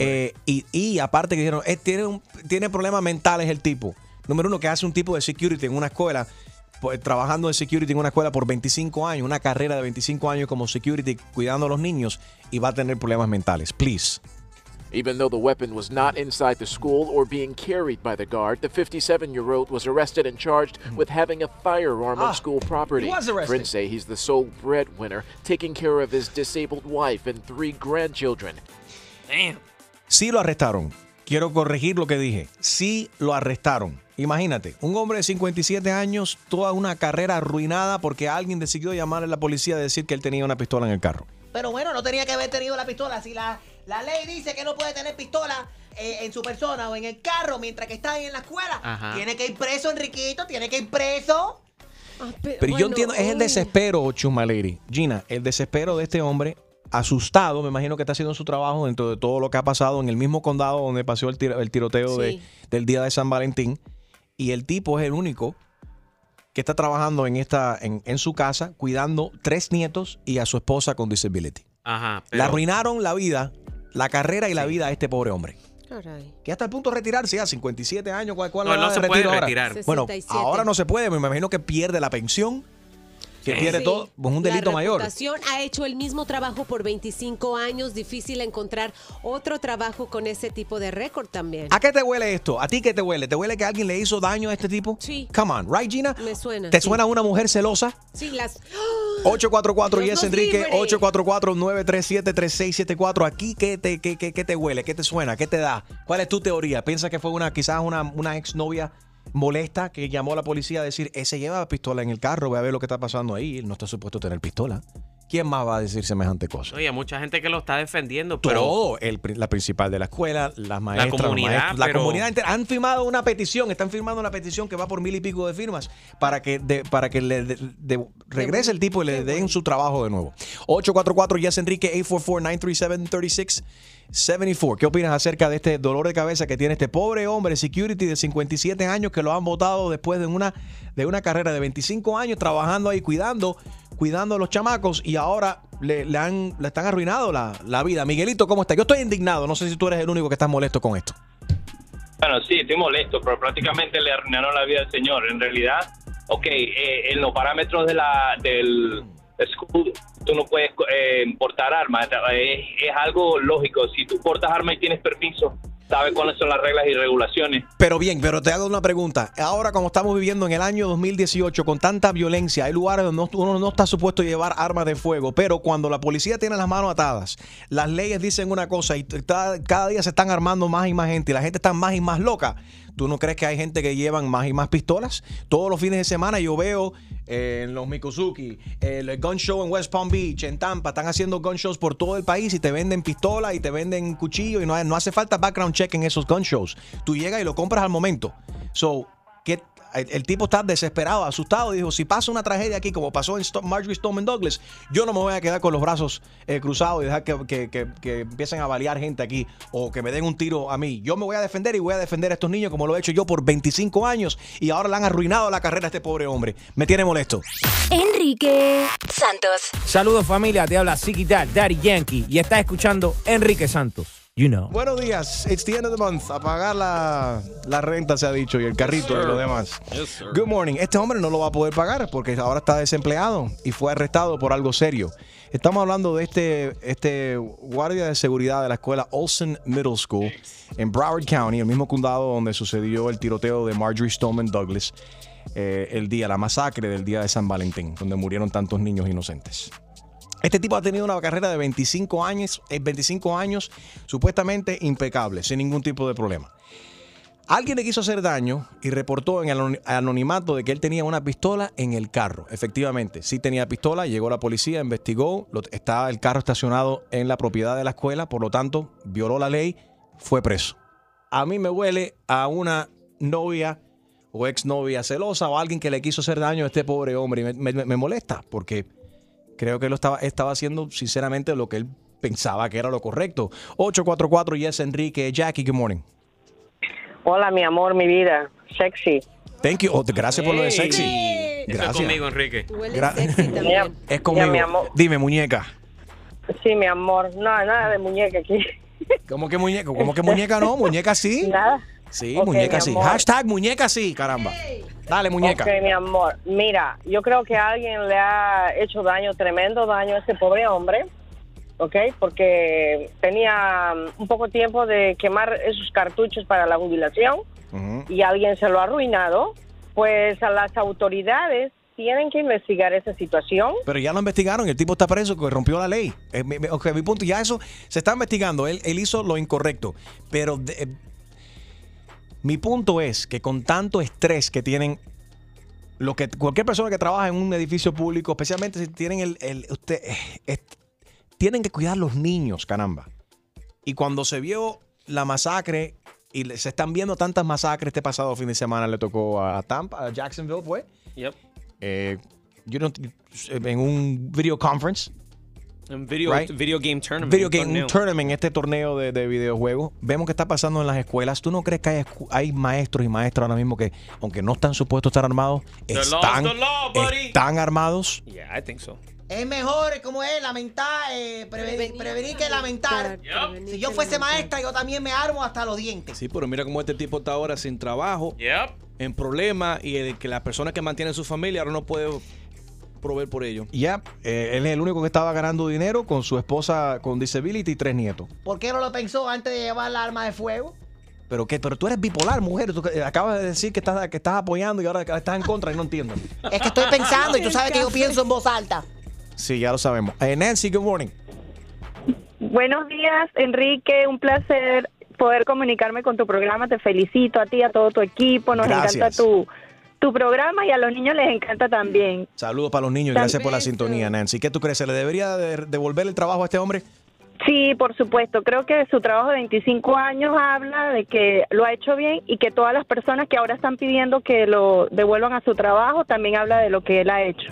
Eh, y, y aparte que dijeron, eh, tiene, un- tiene problemas mentales el tipo. Número uno, que hace un tipo de security en una escuela, pues, trabajando de security en una escuela por 25 años, una carrera de 25 años como security cuidando a los niños y va a tener problemas mentales. Please. Even though the weapon was not inside the school or being carried by the guard, the 57 year old was arrested and charged with having a firearm Ah, on school property. he was arrested. Friends say he's the sole breadwinner, taking care of his disabled wife and three grandchildren. Damn. Sí lo arrestaron. Quiero corregir lo que dije. Sí lo arrestaron. Imagínate, un hombre de 57 años, toda una carrera arruinada porque alguien decidió llamarle a la policía y decir que él tenía una pistola en el carro. Pero bueno, no tenía que haber tenido la pistola. Si la, la ley dice que no puede tener pistola eh, en su persona o en el carro mientras que está ahí en la escuela, Ajá. tiene que ir preso, Enriquito, tiene que ir preso. Pero yo entiendo, es el desespero, Chuma Lady. Gina, el desespero de este hombre, asustado, me imagino que está haciendo su trabajo dentro de todo lo que ha pasado en el mismo condado donde pasó el, tiro- el tiroteo de- del día de San Valentín. Y el tipo es el único que está trabajando en, esta, en, en su casa, cuidando tres nietos y a su esposa con disability. Ajá. Le pero- arruinaron la vida, la carrera y la vida a este pobre hombre. Caray. Que hasta el punto de retirarse ya, 57 años, ¿cuál, cuál No, la no se de puede ahora? retirar. Bueno, 67. ahora no se puede, me imagino que pierde la pensión, que Sí. pierde todo, pues un delito la mayor. reputación ha hecho el mismo trabajo por 25 años. Difícil encontrar otro trabajo con ese tipo de récord también. ¿A qué te huele esto? ¿A ti qué te huele? ¿Te huele que alguien le hizo daño a este tipo? Sí. Come on, right, Gina? Me suena. ¿Te sí. suena una mujer celosa? Sí, las. 844 Dios Yes nos Enrique, libre. 844-937-3674. Aquí, ¿qué te, qué, qué- qué te huele? ¿Qué te suena? ¿Qué te da? ¿Cuál es tu teoría? ¿Piensas que fue una quizás una, una exnovia molesta que llamó a la policía a decir, ese lleva pistola en el carro, voy a ver lo que está pasando ahí? Él no está supuesto tener pistola. ¿Quién más va a decir semejante cosa? Oye, mucha gente que lo está defendiendo, pero Todo, el, la principal de la escuela, las maestras, los comunidad, maestros, la comunidad entera. Han firmado una petición, están firmando una petición que va por mil y pico de firmas para que, de- para que le de- de- regrese el tipo y le den su trabajo de nuevo. 844 Yes Enrique 844-937-3674. ¿Qué opinas acerca de este dolor de cabeza que tiene este pobre hombre security de 57 años que lo han votado después de una, de una carrera de 25 años trabajando ahí cuidando, cuidando a los chamacos y ahora le, le han, le están arruinado la, la vida. Miguelito, ¿cómo está? Yo estoy indignado. No sé si tú eres el único que estás molesto con esto. Bueno, sí, estoy molesto, pero prácticamente le arruinaron la vida al señor. En realidad, ok, eh, en los parámetros de la, del tú no puedes eh, portar armas. Es, algo lógico. Si tú portas armas y tienes permiso, sabes cuáles son las reglas y regulaciones. Pero bien, pero te hago una pregunta. Ahora, como estamos viviendo en el año 2018 con tanta violencia, hay lugares donde no- uno no está supuesto a llevar armas de fuego, pero cuando la policía tiene las manos atadas, las leyes dicen una cosa y cada día se están armando más y más gente y la gente está más y más loca. ¿Tú no crees que hay gente que llevan más y más pistolas? Todos los fines de semana yo veo eh, en los Mikosuki, el gun show en West Palm Beach, en Tampa, están haciendo gun shows por todo el país y te venden pistolas y te venden cuchillos y no, no hace falta background check en esos gun shows. Tú llegas y lo compras al momento. So, ¿qué- el, el tipo está desesperado, asustado. Dijo, si pasa una tragedia aquí, como pasó en Sto- Marjorie Stoneman Douglas, yo no me voy a quedar con los brazos eh, cruzados y dejar que, que- que- que empiecen a balear gente aquí o que me den un tiro a mí. Yo me voy a defender y voy a defender a estos niños como lo he hecho yo por 25 años y ahora le han arruinado la carrera a este pobre hombre. Me tiene molesto. Enrique Santos. Saludos familia, te habla Siki Dad, Daddy Yankee y estás escuchando Enrique Santos. You know. Buenos días, it's the end of the month. A pagar la, la renta se ha dicho y el carrito y lo demás. Good morning. Este hombre no lo va a poder pagar porque ahora está desempleado y fue arrestado por algo serio. Estamos hablando de este, este guardia de seguridad de la escuela Olsen Middle School en Broward County, el mismo condado donde sucedió el tiroteo de Marjorie Stoneman Douglas eh, el día, la masacre del día de San Valentín, donde murieron tantos niños inocentes. Este tipo ha tenido una carrera de 25 años, eh, 25 años supuestamente impecable, sin ningún tipo de problema. Alguien le quiso hacer daño y reportó en el anoni- anonimato de que él tenía una pistola en el carro. Efectivamente, sí tenía pistola, llegó la policía, investigó, lo- estaba el carro estacionado en la propiedad de la escuela, por lo tanto, violó la ley, fue preso. A mí me huele a una novia o exnovia celosa o alguien que le quiso hacer daño a este pobre hombre me molesta porque creo que lo estaba, estaba haciendo sinceramente lo que él pensaba que era lo correcto. 844 Yes Enrique, Jackie, good morning. Hola, mi amor, mi vida. Sexy. Thank you. Oh, gracias por lo de sexy. Eso es Gracias. conmigo, Enrique. Gra- Mira, Es conmigo. mira, mi amor. Dime, muñeca. Sí, mi amor. No, nada de muñeca aquí. ¿Cómo que muñeca? ¿Cómo que muñeca no? Muñeca sí. Nada. Sí, muñeca sí. Hashtag muñeca sí, caramba. Dale, muñeca. Ok, mi amor. Mira, yo creo que alguien le ha hecho daño, tremendo daño a ese pobre hombre. ¿Ok? Porque tenía um, un poco tiempo de quemar esos cartuchos para la jubilación y alguien se lo ha arruinado. Pues a las autoridades tienen que investigar esa situación. Pero ya lo investigaron, el tipo está preso, que rompió la ley. Eh, mi, mi punto, ya eso se está investigando. Él, él hizo lo incorrecto. Pero de- eh, mi punto es que con tanto estrés que tienen lo que cualquier persona que trabaja en un edificio público, especialmente si tienen el, el- usted, eh, es- tienen que cuidar los niños, caramba. Y cuando se vio la masacre y se están viendo tantas masacres este pasado fin de semana le tocó a Tampa, a Jacksonville, fue. Yep. Eh, you know, en un video conference. Video, Right. video game tournament. Video game, torneo. tournament, este torneo de, de videojuegos. Vemos que está pasando en las escuelas. ¿Tú no crees que hay, escu- hay maestros y maestras ahora mismo que, aunque no están supuestos a estar armados, están, law, armados? Yeah, I think so. Es mejor, como es, lamentar, eh, prevenir, prevenir que lamentar. Si yo fuese maestra, yo también me armo hasta los dientes. Sí, pero mira cómo este tipo está ahora sin trabajo, en problemas y el que la persona que mantiene su familia ahora no puede proveer por ello. Ya, eh, él es el único que estaba ganando dinero con su esposa con disability y tres nietos. ¿Por qué no lo pensó antes de llevar la arma de fuego? ¿Pero qué? Pero tú eres bipolar, mujer. Tú eh, acabas de decir que estás, que estás apoyando y ahora estás en contra y no entiendo. Es que estoy pensando y tú sabes que yo pienso en voz alta. Sí, ya lo sabemos. Eh, Nancy, good morning. Buenos días, Enrique. Un placer poder comunicarme con tu programa. Te felicito a ti, a todo tu equipo. Nos Gracias. encanta tu, tu programa y a los niños les encanta también. Saludos para los niños y gracias por la sintonía, Nancy. ¿Qué tú crees? ¿Se le debería de- devolver el trabajo a este hombre? Sí, por supuesto. Creo que su trabajo de 25 años habla de que lo ha hecho bien y que todas las personas que ahora están pidiendo que lo devuelvan a su trabajo también habla de lo que él ha hecho.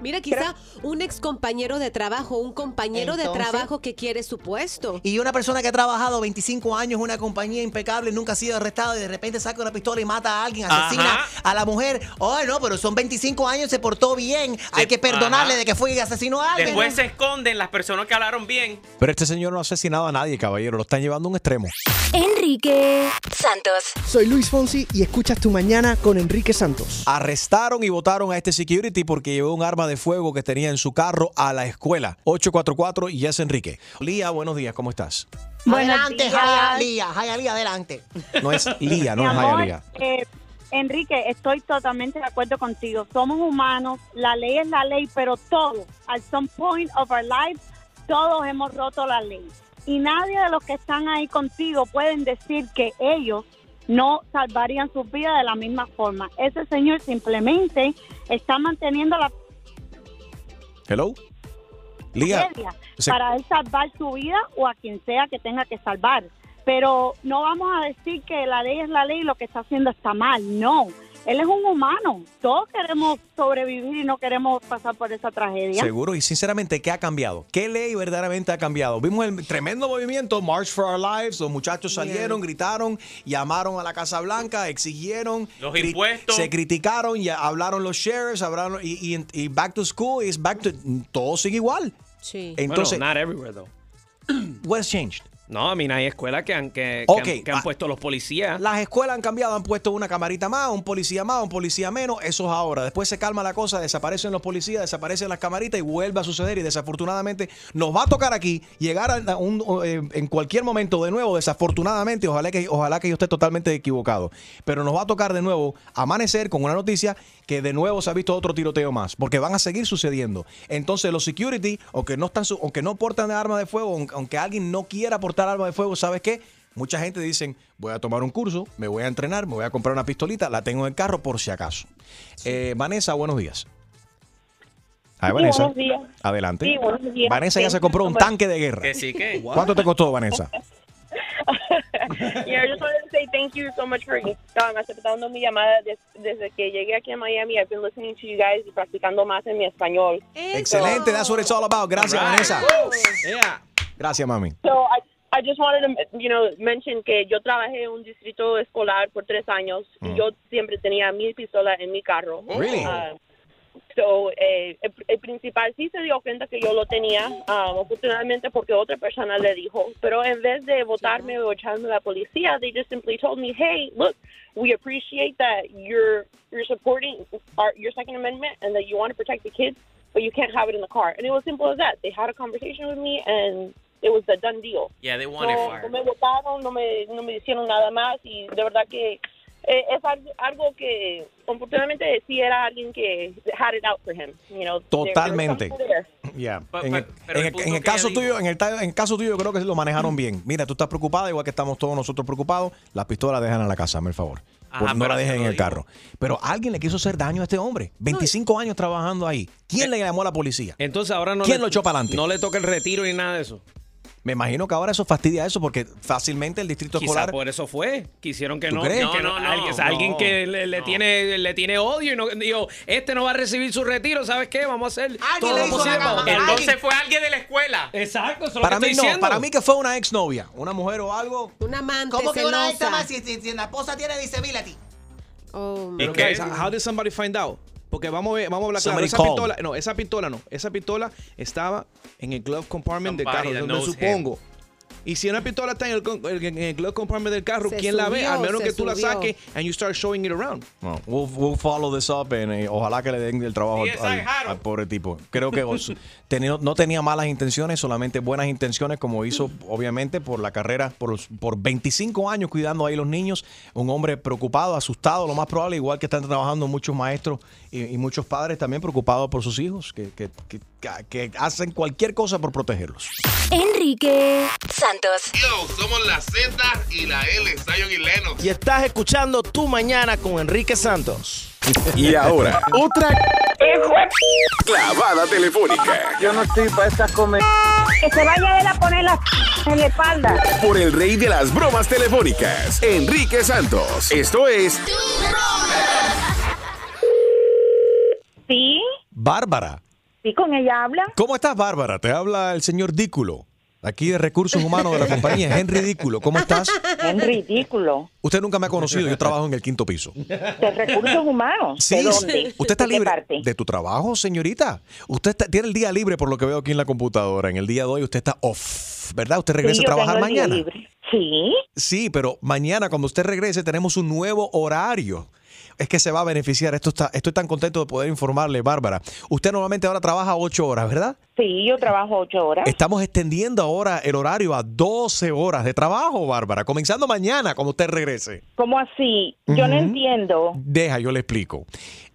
Mira, quizá un ex compañero de trabajo, un compañero de trabajo que quiere su puesto. Y una persona que ha trabajado 25 años en una compañía impecable, nunca ha sido arrestado y de repente saca una pistola y mata a alguien, asesina Ajá. a la mujer. Oh, no, pero son 25 años, se portó bien. Hay que perdonarle ajá. de que fue y asesinó a alguien. Después se esconden las personas que hablaron bien. Pero este señor no ha asesinado a nadie, caballero. Lo están llevando a un extremo. Enrique Santos. Soy Luis Fonsi y escuchas tu mañana con Enrique Santos. Arrestaron y votaron a este security porque llevó un arma de fuego que tenía en su carro a la escuela. 844 y es Enrique. Lía, buenos días, ¿cómo estás? Adelante, días. Jayalía, Jayalía, adelante. No es Lía, no Mi es amor, Jayalía. eh, Enrique, estoy totalmente de acuerdo contigo. Somos humanos, la ley es la ley, pero todos, at some point of our lives, todos hemos roto la ley. Y nadie de los que están ahí contigo pueden decir que ellos no salvarían sus vidas de la misma forma. Ese señor simplemente está manteniendo la Hello. Lía. tragedia se- para él salvar su vida o a quien sea que tenga que salvar. Pero no vamos a decir que la ley es la ley y lo que está haciendo está mal. No, él es un humano. Todos queremos sobrevivir y no queremos pasar por esa tragedia. Seguro y sinceramente, ¿qué ha cambiado? ¿Qué ley verdaderamente ha cambiado? Vimos el tremendo movimiento March for Our Lives, los muchachos salieron, gritaron, llamaron a la Casa Blanca, exigieron Los cri- impuestos. se criticaron y hablaron los sheriffs, hablaron y, y- y back to school is back to todo sigue igual. Sí. Entonces, bueno, not everywhere though. what's changed? No, a mí hay escuelas que han, que, que han, que han ah, puesto los policías. Las escuelas han cambiado, han puesto una camarita más, un policía más, un policía menos. Eso es ahora. Después se calma la cosa, desaparecen los policías, desaparecen las camaritas y vuelve a suceder. Y desafortunadamente nos va a tocar aquí llegar a un, eh, en cualquier momento de nuevo. Desafortunadamente, ojalá que, ojalá que yo esté totalmente equivocado. Pero nos va a tocar de nuevo amanecer con una noticia que de nuevo se ha visto otro tiroteo más, porque van a seguir sucediendo. Entonces los security, aunque no están, aunque no portan arma de fuego, aunque- alguien no quiera portar arma de fuego, ¿sabes qué? Mucha gente dicen, voy a tomar un curso, me voy a entrenar, me voy a comprar una pistolita, la tengo en el carro por si acaso. Eh, Vanessa, buenos días. Sí, Vanessa. buenos días. Adelante. Sí, buenos días. Vanessa ya se compró un tanque de guerra. Que sí, que. ¿Cuánto te costó, Vanessa? Yeah, I just wanted to say thank you so much for um, aceptando mi llamada des- desde que llegué aquí a Miami. I've been listening to you guys y practicando más en mi español. Excelente, that's what it's all about. Gracias, All right. Vanessa. Gracias, mami. So I, I just wanted to, you know, mention que yo trabajé en un distrito escolar por tres años y yo siempre tenía mi pistola en mi carro. Really? Ah, so, eh, el, el principal sí se dio cuenta que yo lo tenía, ah, afortunadamente porque otra persona le dijo, pero en vez de votarme o echarme a la policía, they just simply told me, hey, look, we appreciate that you're you're supporting our, your Second Amendment and that you want to protect the kids, but you can't have it in the car. And it was simple as that. They had a conversation with me and it was a done deal. Yeah, they want it no, no me votaron, no me, no me hicieron nada más y de verdad que eh, es algo, algo que afortunadamente sí era alguien que had it out for him. You know, Totalmente. Yeah. En el, en en caso tuyo, en el, ta- en el caso tuyo, yo creo que lo manejaron bien. Mira, tú estás preocupada, igual que estamos todos nosotros preocupados. Las pistolas dejan en la casa, el favor. Ajá, Por- no la dejen en el digo. carro. Pero alguien le quiso hacer daño a este hombre. 25 años trabajando ahí. ¿Quién le llamó a la policía? Entonces ahora no ¿Quién le, lo echó para adelante? No le toca el retiro ni nada de eso. Me imagino que ahora eso fastidia eso porque fácilmente el distrito Quizá escolar. por eso fue. Quisieron que ¿Tú no. crees? que No, no, no, alguien, no. alguien que le, le tiene, le tiene odio y no dijo, este no va a recibir su retiro, ¿sabes qué? Vamos a hacer todo le lo hizo posible. Entonces fue alguien de la escuela. Exacto, eso es Para lo que mí estoy no, diciendo. para mí que fue una exnovia, una mujer o algo. Una amante ¿Cómo que una más si, si, si la esposa tiene disability? Oh, qué? guys, how did somebody find out? Porque vamos a ver, vamos a hablar claro. Esa called. pistola, no, esa pistola no. Esa pistola estaba en el glove compartment del Somebody carro, donde supongo. Y si una pistola está en el, en el glove compartment del carro, Se ¿quién la ve? subió, Al menos que tú la subió. saques and you start showing it around. No, we'll, we'll follow this up and, eh, ojalá que le den el trabajo al, al- al pobre tipo. Creo que tenía- no tenía malas intenciones, solamente buenas intenciones, como hizo obviamente por la carrera, por, por 25 años cuidando ahí los niños. Un hombre preocupado, asustado, lo más probable, igual que están trabajando muchos maestros y, y muchos padres también preocupados por sus hijos, que, que- que- que hacen cualquier cosa por protegerlos. Enrique Santos. Yo, somos la Z y la L, Zion y Lennox. Y estás escuchando Tu Mañana con Enrique Santos. Y ahora, otra clavada telefónica Yo no estoy para estas comer. Que se vaya él a poner la en la espalda. por el rey de las bromas telefónicas, Enrique Santos. Esto es ¿Sí? Bárbara, Sí, con ella habla. ¿Cómo estás, Bárbara? Te habla el señor Dículo. Aquí de Recursos Humanos de la compañía, Henry Dículo. ¿Cómo estás? Es ridículo. Usted nunca me ha conocido, yo trabajo en el quinto piso. De recursos humanos. Sí, ¿De sí. dónde? ¿Usted está ¿De qué libre parte? de tu trabajo, señorita? Usted está- tiene el día libre por lo que veo aquí en la computadora. En el día de hoy usted está off, ¿verdad? Usted regresa Sí, a yo trabajar tengo el día mañana. libre. Sí. Sí, pero mañana cuando usted regrese tenemos un nuevo horario. Es que se va a beneficiar. Esto está, estoy tan contento de poder informarle, Bárbara. Usted normalmente ahora trabaja ocho horas, ¿verdad? Sí, yo trabajo ocho horas. Estamos extendiendo ahora el horario a 12 horas de trabajo, Bárbara, comenzando mañana cuando usted regrese. ¿Cómo así? Yo no entiendo. Deja, yo le explico.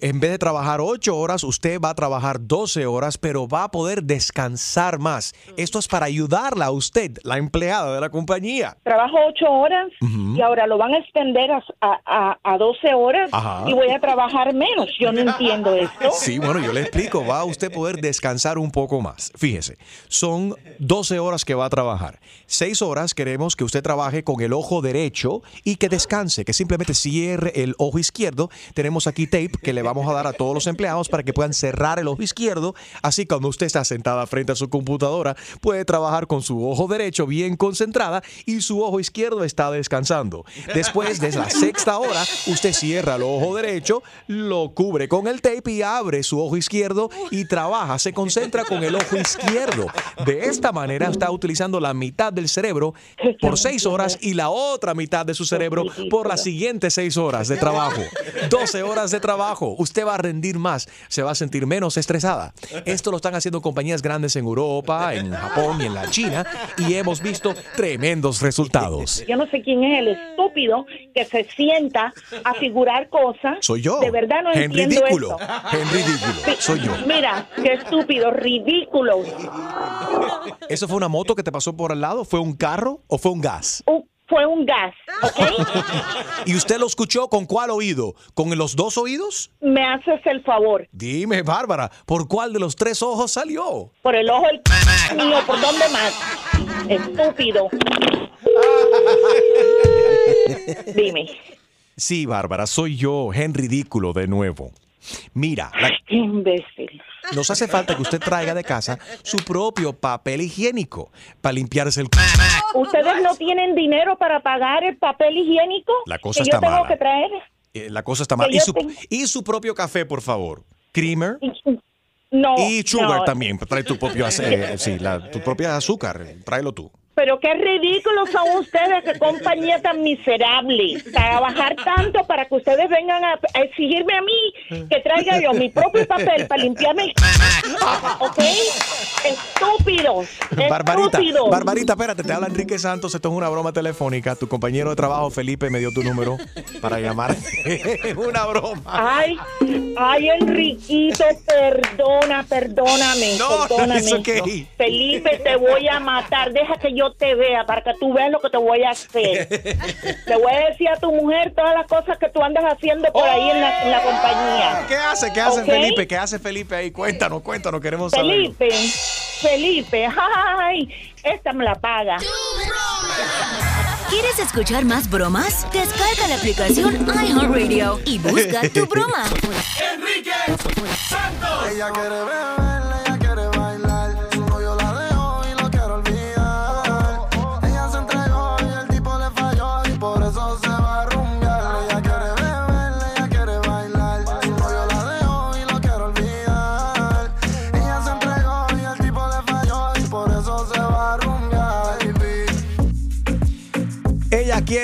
En vez de trabajar 8 horas, usted va a trabajar 12 horas, pero va a poder descansar más. Esto es para ayudarla a usted, la empleada de la compañía. Trabajo ocho horas y ahora lo van a extender a, a, a- a 12 horas Ajá. y voy a trabajar menos. Yo no entiendo esto. Sí, bueno, yo le explico. Va a usted poder descansar un poco más. Fíjese, son 12 horas que va a trabajar. 6 horas queremos que usted trabaje con el ojo derecho y que descanse, que simplemente cierre el ojo izquierdo. Tenemos aquí tape que le vamos a dar a todos los empleados para que puedan cerrar el ojo izquierdo. Así cuando usted está sentada frente a su computadora, puede trabajar con su ojo derecho bien concentrada y su ojo izquierdo está descansando. Después de la sexta hora, usted cierra el ojo derecho, lo cubre con el tape y abre su ojo izquierdo y trabaja, se concentra con el ojo izquierdo. De esta manera está utilizando la mitad del cerebro por seis horas y la otra mitad de su cerebro por las siguientes seis horas de trabajo. 12 horas de trabajo. Usted va a rendir más, se va a sentir menos estresada. Esto lo están haciendo compañías grandes en Europa, en Japón y en la China y hemos visto tremendos resultados. Yo no sé quién es el estúpido que se sienta a figurar cosas. Soy yo. De verdad no Henry entiendo Dículo. esto. Henry Dículo. Soy yo. Mira, qué estúpido, ridículo. ¿Eso fue una moto que te pasó por al lado? ¿Fue un carro o fue un gas? Fue un gas, ¿ok? ¿Y usted lo escuchó con cuál oído? ¿Con los dos oídos? Me haces el favor. Dime, Bárbara, ¿por cuál de los tres ojos salió? Por el ojo el mío, ¿por dónde más? Estúpido. Dime. Sí, Bárbara, soy yo, Henry Ridículo, de nuevo. Mira, la- Qué imbécil. Nos hace falta que usted traiga de casa su propio papel higiénico para limpiarse el... ¿Ustedes no tienen dinero para pagar el papel higiénico? La cosa que está yo tengo mala. que traer. Eh, La cosa está mal. Que Y su, tengo- y su propio café, por favor. Creamer. No. Y sugar no. también. Trae tu propio, eh, sí, la- tu propia azúcar. Tráelo tú. Pero qué ridículos son ustedes, qué compañía tan miserable. Trabajar tanto para que ustedes vengan a, a exigirme a mí que traiga yo mi propio papel para limpiarme. ¿Ok? Estúpidos. Barbarita, Estúpidos. Barbarita, espérate, te habla Enrique Santos, esto es una broma telefónica. Tu compañero de trabajo, Felipe, me dio tu número para llamar. una broma. Ay, ay, Enriquito, perdona, perdóname, No, perdóname. it's okay. Felipe, te voy a matar. Deja que yo te vea para que tú veas lo que te voy a hacer. Le voy a decir a tu mujer todas las cosas que tú andas haciendo por ahí en la, en la compañía. ¿Qué hace? ¿Qué hace. Felipe? ¿Qué hace Felipe ahí? Cuéntanos, cuéntanos, queremos saber. Felipe, Felipe, ay, esta me la paga. ¿Quieres escuchar más bromas? Descarga la aplicación iHeartRadio y busca tu broma. Enrique Santos. Ella quiere beber,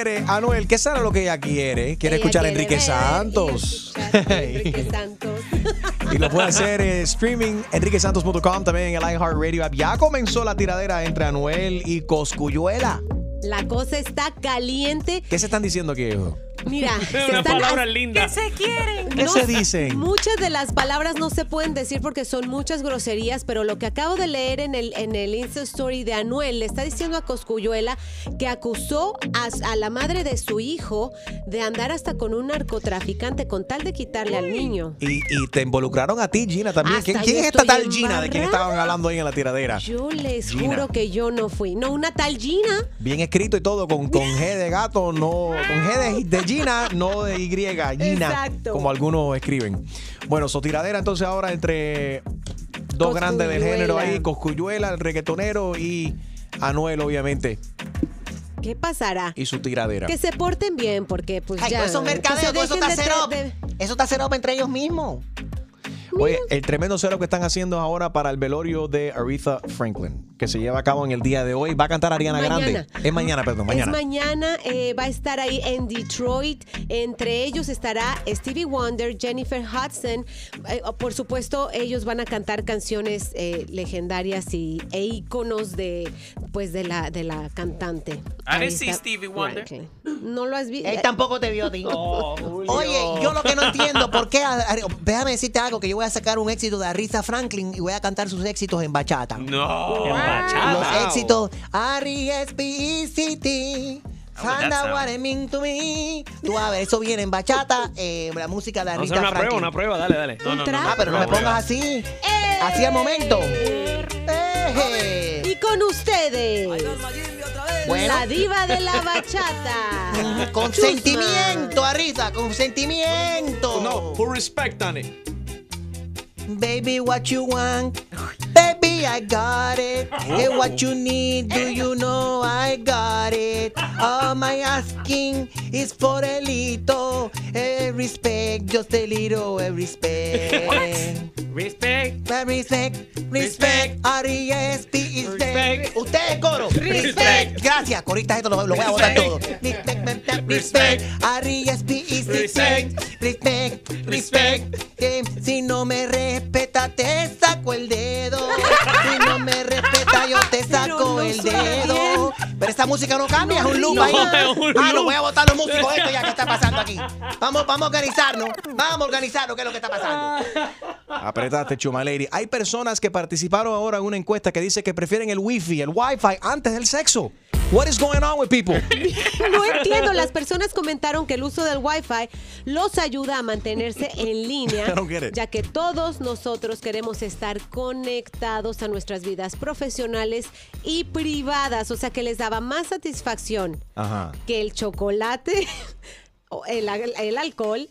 quiere, Anuel, ¿qué será lo que ella quiere? Quiere Ella escuchar a Enrique ver Santos. Enrique Santos. Y lo puede hacer eh, streaming enriquesantos.com, también en el iHeartRadio app. Ya comenzó la tiradera entre Anuel y Coscuyuela. La cosa está caliente. ¿Qué se están diciendo aquí, hijo? Mira, Una palabra linda. que se quieren. ¿Qué se dicen? Muchas de las palabras no se pueden decir porque son muchas groserías, pero lo que acabo de leer en el, en el Insta Story de Anuel le está diciendo a Coscuyuela que acusó a, a la madre de su hijo de andar hasta con un narcotraficante con tal de quitarle al niño. Y, y te involucraron a ti, Gina, también. ¿Quién, es esta tal Gina de quien estaban hablando ahí en la tiradera? Yo les Gina. juro que yo no fui. No, una tal Gina. Bien escrito y todo, con, con G de gato, no, con G de, de Gina, no de Y, Gina, Exacto. como algunos escriben. Bueno, so tiradera entonces ahora entre dos grandes del género ahí, Coscuyuela, el reggaetonero y Anuel, obviamente, ¿Qué pasará? y su tiradera. Que se porten bien, porque pues Ay, ya. todo eso es que mercadeo, se todo eso está cero. de- Eso está cero entre ellos mismos. Oye, el tremendo cero que están haciendo ahora para el velorio de Aretha Franklin, que se lleva a cabo en el día de hoy. Va a cantar Ariana Mañana. Grande. Es mañana, perdón, mañana. Es mañana, eh, va a estar ahí en Detroit. Entre ellos estará Stevie Wonder, Jennifer Hudson. Eh, por supuesto, ellos van a cantar canciones eh, legendarias y, e íconos de, pues, de la, de la cantante. See Aretha Stevie Wonder. Franklin. No lo has visto. Él tampoco te vio a ti. Oh, Oye, yo lo que no entiendo, ¿por qué? a- a- Déjame decirte algo, que yo voy a sacar un éxito de Aretha Franklin y voy a cantar sus éxitos en bachata. No. En Los bachata. éxitos R-E-S-P-E-C-T. Out sound? what it mean to me. Tú a ver, eso viene en bachata, eh, la música de Vamos a Aretha hacer una Franklin. prueba, una prueba, dale, dale. No, no, no, Ah, pero no me pongas así. Así al momento. Y con ustedes, Bueno. la diva de la bachata. Con Chusma. sentimiento, Arita, con sentimiento. No, put respect it. Baby, what you want? Baby, I got it. Hey, what you need? Do you know I got it? All my asking is for a little respect, just a little eh, respect. Respect. Respect, respect, R-E-S-P is Respect. Usted, coro. Respect. Gracias, coristas, esto lo, lo voy a botar todo. Respect, respect, R-E-S-P is respect, respect, respect. Si no me respeta, te saco el dedo. Yo te saco no el dedo. Pero esta música no cambia, es un loop No, ahí. un Ah, lo voy a botar los músicos esto ya que está pasando aquí. Vamos, vamos a organizarnos. Vamos a organizarnos qué es lo que está pasando. Apretaste, Chuma Lady. Hay personas que participaron ahora en una encuesta que dice que prefieren el wifi, el wifi antes del sexo. What is going on with people? No entiendo, las personas comentaron que el uso del Wi-Fi los ayuda a mantenerse en línea, ya que todos nosotros queremos estar conectados a nuestras vidas profesionales y privadas, o sea que les daba más satisfacción Ajá. que el chocolate, o el, el alcohol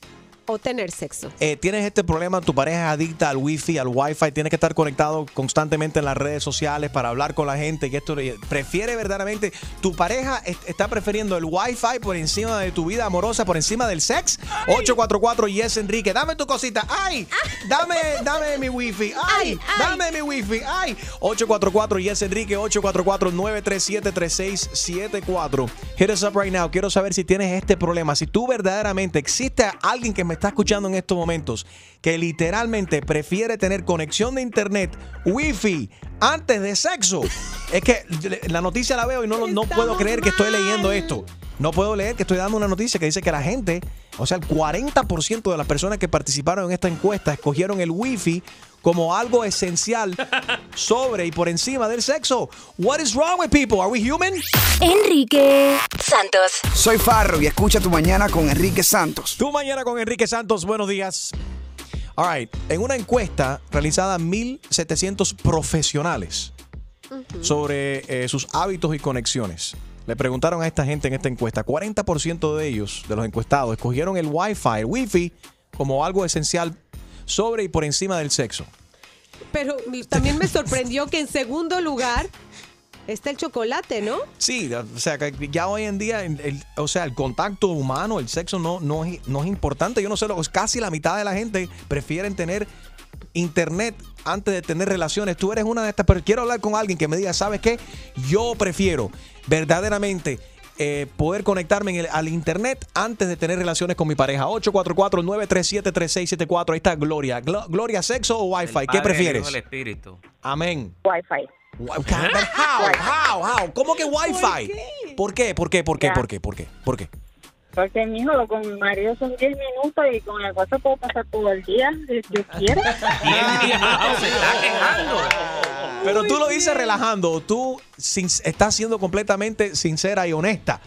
o tener sexo. Eh, tienes este problema, tu pareja es adicta al wifi, al wifi, tienes que estar conectado constantemente en las redes sociales para hablar con la gente. Y esto prefiere verdaderamente, tu pareja est- está prefiriendo el wifi por encima de tu vida amorosa, por encima del sex. 844 Yes Enrique, dame tu cosita, ay, dame, dame mi wifi, ay, dame mi wifi, ay. 844 Yes Enrique, 844 937 3674. Hit us up right now. Quiero saber si tienes este problema. Si tú verdaderamente existe alguien que me está escuchando en estos momentos que literalmente prefiere tener conexión de internet, wifi, antes de sexo. Es que la noticia la veo y no, no puedo creer que estoy leyendo esto. No puedo leer que estoy dando una noticia que dice que la gente, o sea, el 40% de las personas que participaron en esta encuesta escogieron el wifi como algo esencial sobre y por encima del sexo. What is wrong with people? Are we human? Enrique Santos. Soy Farro y escucha tu mañana con Enrique Santos. Tu mañana con Enrique Santos, buenos días. All right, en una encuesta realizada a 1.700 profesionales sobre eh, sus hábitos y conexiones, le preguntaron a esta gente en esta encuesta, 40% de ellos, de los encuestados, escogieron el Wi-Fi, el Wi-Fi, como algo esencial sobre y por encima del sexo. Pero también me sorprendió que en segundo lugar está el chocolate, ¿no? Sí, o sea, ya hoy en día, el- el- o sea, el contacto humano, el sexo no, no, es, no es importante. Yo no sé, casi la mitad de la gente prefieren tener internet antes de tener relaciones. Tú eres una de estas, pero quiero hablar con alguien que me diga, ¿sabes qué? Yo prefiero verdaderamente eh, poder conectarme en el- al internet antes de tener relaciones con mi pareja. 844-937-3674. Ahí está Gloria. Glo- Gloria, ¿sexo o Wi-Fi? Padre, ¿Qué prefieres? El espíritu. Amén. Wi-Fi. How, how, how? ¿Cómo que Wi-Fi? ¿Por qué? ¿Por qué? ¿Por qué? Ya. ¿Por qué? ¿Por qué? ¿Por qué? Porque mi hijo con mi marido son 10 minutos y con el WhatsApp puedo pasar todo el día si yo quiero. Pero tú lo dices relajando. Tú sin- estás siendo completamente sincera y honesta.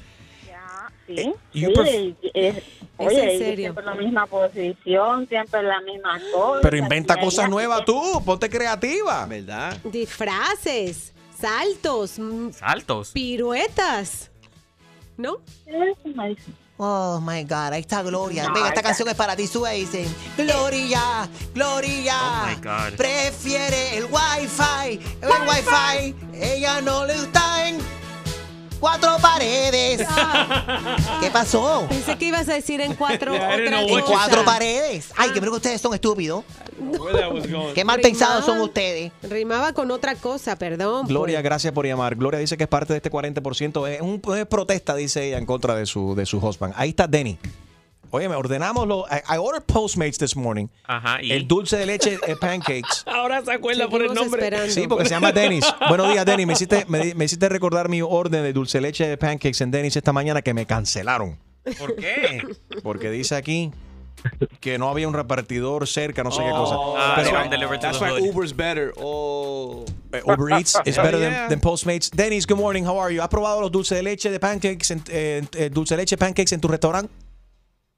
Sí, you sí, pref- y- es- ¿Es oye, en serio? siempre la misma posición, siempre la misma cosa. Pero inventa cosas nuevas tú. Ponte creativa. ¿Verdad? Disfraces, saltos, mm, Saltos. piruetas. ¿No? Eso me dice. Oh my God, ahí está Gloria. Venga, esta esta- canción es para ti, sube y dice: Gloria, Gloria. Oh my God. Prefiere el Wi-Fi, el Wi-Fi. Ella no le gusta en cuatro paredes. ¿Qué pasó? Pensé que ibas a decir en cuatro En otra cosa. cuatro paredes. Ay, que creo que ustedes son estúpidos. Qué mal pensados son ustedes. Rimaba con otra cosa, perdón. Gloria, pues. gracias por llamar. Gloria dice que es parte de este 40%. Es, un, es protesta, dice ella, en contra de su, de su husband. Ahí está Denny. Oye, me ordenamos los. I, I ordered Postmates this morning. Ajá, y El dulce de leche eh, pancakes. Ahora se acuerda por el nombre. Sí, porque se llama Dennis. Buenos días, Dennis. Me hiciste, me, me hiciste recordar mi orden de dulce de leche de pancakes en Dennis esta mañana que me cancelaron. ¿Por qué? Porque dice aquí que no había un repartidor cerca, no sé qué cosa. Ah, Pero- that's why, that's why Uber's better. Oh. Eh, Uber Eats is better yeah. than, than Postmates. Dennis, good morning. How are you? ¿Has probado los dulce de leche de pancakes, en, eh, dulce de leche pancakes en tu restaurante?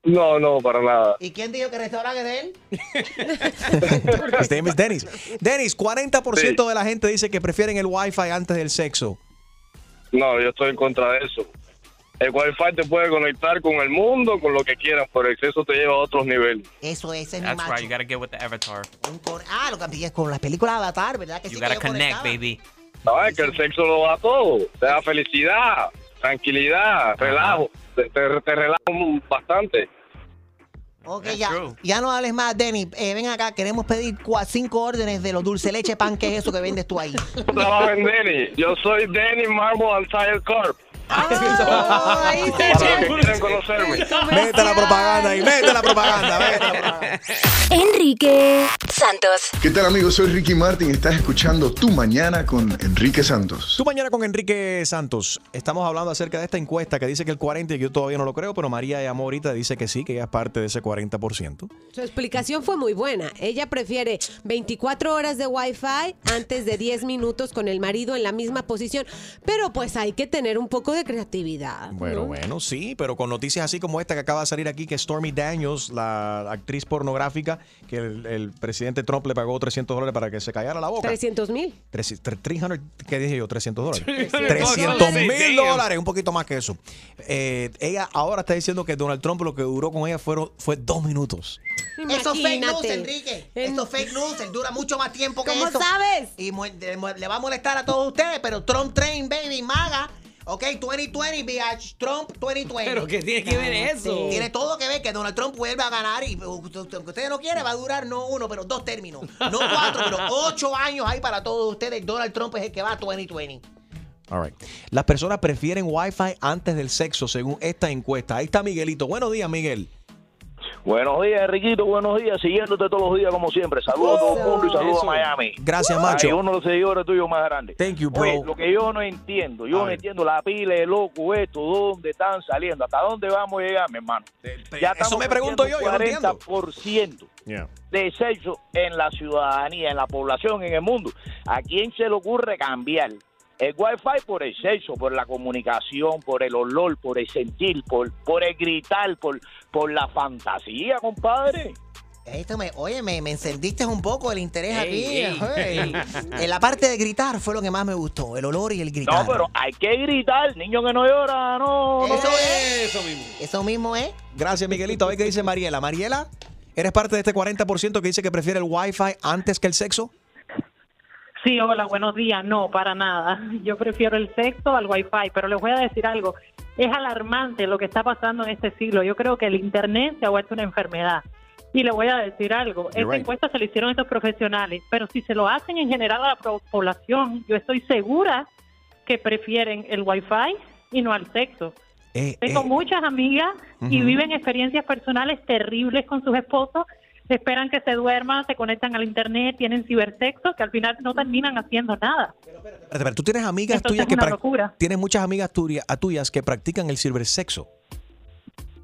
No, no, para nada. ¿Y quién dijo que el restaurante es de él? His name is Dennis. Dennis, 40% de la gente dice que prefieren el Wi-Fi antes del sexo. No, yo estoy en contra de eso. El Wi-Fi te puede conectar con el mundo, con lo que quieras, pero el exceso te lleva a otros niveles. Eso, ese es mi That's macho. right. You gotta get with the avatar. Ah, lo que es con las películas de Avatar, ¿verdad? Que sí You que gotta yo connect, conectaba. baby. No, es que el sexo lo da todo. Te da felicidad, tranquilidad, relajo. Te, te, te relaja un- bastante. Ok, ya, ya no hables más, Denny. Eh, ven acá, queremos pedir cua- cinco órdenes de los dulce leche pan, que es eso que vendes tú ahí. En Denny. Yo soy Denny Marble and Tire Corp. ahí Para los que quieran conocerme. Mete la propaganda ahí, mete la propaganda, mete la propaganda. Enrique Santos. ¿Qué tal amigos? Soy Ricky Martin y estás escuchando Tu Mañana con Enrique Santos. Tu mañana con Enrique Santos. Estamos hablando acerca de esta encuesta que dice que el 40, y yo todavía no lo creo, pero María llamó ahorita dice que sí, que ella es parte de ese 40%. Su explicación fue muy buena. Ella prefiere 24 horas de Wi-Fi antes de 10 minutos con el marido en la misma posición. Pero pues hay que tener un poco de creatividad. Bueno, ¿no? bueno, sí, pero con noticias así como esta que acaba de salir aquí, que Stormy Daniels, la actriz pornográfica, que el, el presidente Trump le pagó 300 dólares para que se callara la boca. 300 mil. 300, 300, ¿qué dije yo? 300 dólares. 300. 300 mil dólares, un poquito más que eso. Eh, ella ahora está diciendo que Donald Trump lo que duró con ella fueron, fue dos minutos. Eso es fake news. Enrique. Eso es fake news. Él dura mucho más tiempo que ¿Cómo eso. sabes? Y le va a molestar a todos ustedes, pero Trump Train, baby, maga. Ok, 2020, bitch. Trump 2020. Pero ¿qué tiene que ver eso? Tiene todo que ver que Donald Trump vuelva a ganar y uh, aunque usted no quiere, va a durar no uno, pero dos términos. No cuatro, pero ocho años hay para todos ustedes. Donald Trump es el que va a 2020. All right. Las personas prefieren Wi-Fi antes del sexo, según esta encuesta. Ahí está Miguelito. Buenos días, Miguel. Buenos días, Enriquito. Buenos días. Siguiéndote todos los días, como siempre. Saludos a todo el mundo y saludos Eso. a Miami. Gracias, macho. Hay uno de los seguidores tuyos más grandes. Thank you, bro. Oye, lo que yo no entiendo, yo A no ver. entiendo la pila de loco esto, dónde están saliendo, hasta dónde vamos a llegar, mi hermano. Ya eso estamos me pregunto yo, yo no entiendo. 40% de sexo en la ciudadanía, en la población, en el mundo. ¿A quién se le ocurre cambiar el wifi por el sexo, por la comunicación, por el olor, por el sentir, por, por el gritar, por, por la fantasía, compadre? Esto me, oye, me, me encendiste un poco el interés aquí. Ey, ey. En la parte de gritar fue lo que más me gustó, el olor y el gritar. No, pero hay que gritar, niño que no llora, no. Eso no. es. Eso mismo. Eso mismo es. Gracias, Miguelito. A ver qué dice Mariela. Mariela, ¿eres parte de este 40% que dice que prefiere el Wi-Fi antes que el sexo? Sí, hola, buenos días. No, para nada. Yo prefiero el sexo al wifi, pero les voy a decir algo. Es alarmante lo que está pasando en este siglo. Yo creo que el Internet se ha vuelto una enfermedad. Y le voy a decir algo. Esta right. encuesta se lo hicieron estos profesionales, pero si se lo hacen en general a la población, yo estoy segura que prefieren el wifi y no al sexo. Eh, Tengo eh, muchas amigas y Ujú. viven experiencias personales terribles con sus esposos. Esperan que se duerman, se conectan al internet, tienen cibersexo, que al final no terminan haciendo nada. Espérate, espérate, tú tienes amigas Entonces tuyas es que locura. tienes muchas amigas tuyas que practican el cibersexo.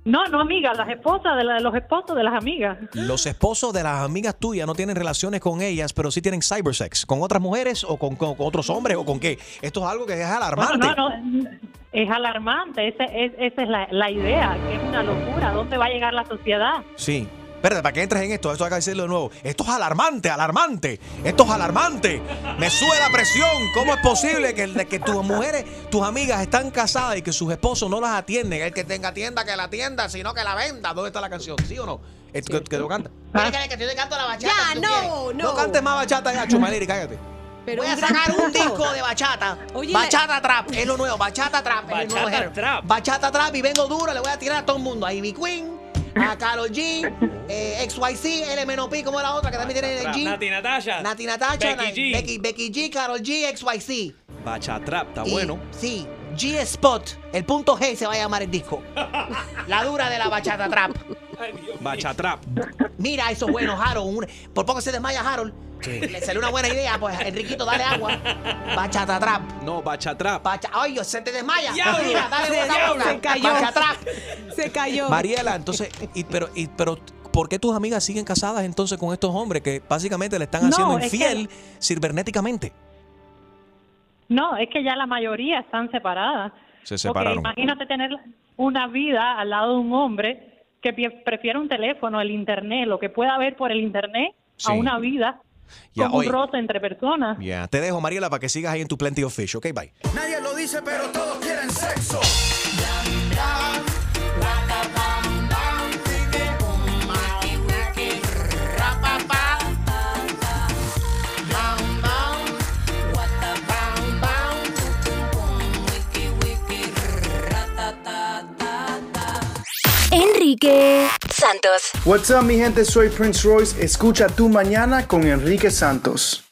No, no amigas, las esposas de, la- de los esposos de las amigas. Los esposos de las amigas tuyas no tienen relaciones con ellas, pero sí tienen cybersex. ¿Con otras mujeres o con, con- con otros hombres o con qué? Esto es algo que es alarmante. Bueno, no, no, es alarmante, ese- es- esa es la, la idea, que es una locura. ¿Dónde va a llegar la sociedad? Sí. Espérate, para que entres en esto, esto hay que decirlo de nuevo. Esto es alarmante, alarmante. Esto es alarmante. Me sube la presión. ¿Cómo es posible que, de que tus mujeres, tus amigas están casadas y que sus esposos no las atienden? El que tenga tienda, que la atienda, sino que la venda. ¿Dónde está la canción? ¿Sí o no? Es que, que lo canta. ¿Quieres que- que te canto la bachata? Ya, si no, quieres? no. No cantes más bachata, gacho, Maliri, cállate. Pero Voy a sacar un disco de bachata. Oye, bachata trap, es lo nuevo. Bachata trap, es el nuevo Bachata trap. Bachata trap y vengo duro, le voy a tirar a todo el mundo. A Ivy Queen, a Karol G, eh, XYZ, LMNOP, como la otra que también tiene el G. Nati Natasha. Nati Natasha, Becky Na- G. Becky, Becky G, Karol G, XYZ. Bachatrap, está Y- bueno. Sí, G Spot, el punto G se va a llamar el disco. La dura de la bachata trap. Bachatrap. Mira, eso es bueno, Harold. un- por poco se desmaya Harold. Le salió una buena idea, pues Enriquito, dale agua. Bachata trap. No, bachatrap. Bacha Ay, se te desmaya. Diablo. Mira, dale Se- se cayó. Bachatrap. Se cayó. Mariela, entonces, y- pero, y- pero, ¿por qué tus amigas siguen casadas entonces con estos hombres que básicamente le están No, haciendo es que- infiel cibernéticamente? No, es que ya la mayoría están separadas. Se Porque separaron. imagínate tener una vida al lado de un hombre que prefiere un teléfono, el internet, lo que pueda ver por el internet, Sí. a una vida Ya, como oye. un roce entre personas. Ya, te dejo, Mariela, para que sigas ahí en tu Plenty of Fish. Ok, bye. Nadie lo dice, pero todos quieren sexo. Enrique Santos. What's up, mi gente? Soy Prince Royce. Escucha tu mañana con Enrique Santos.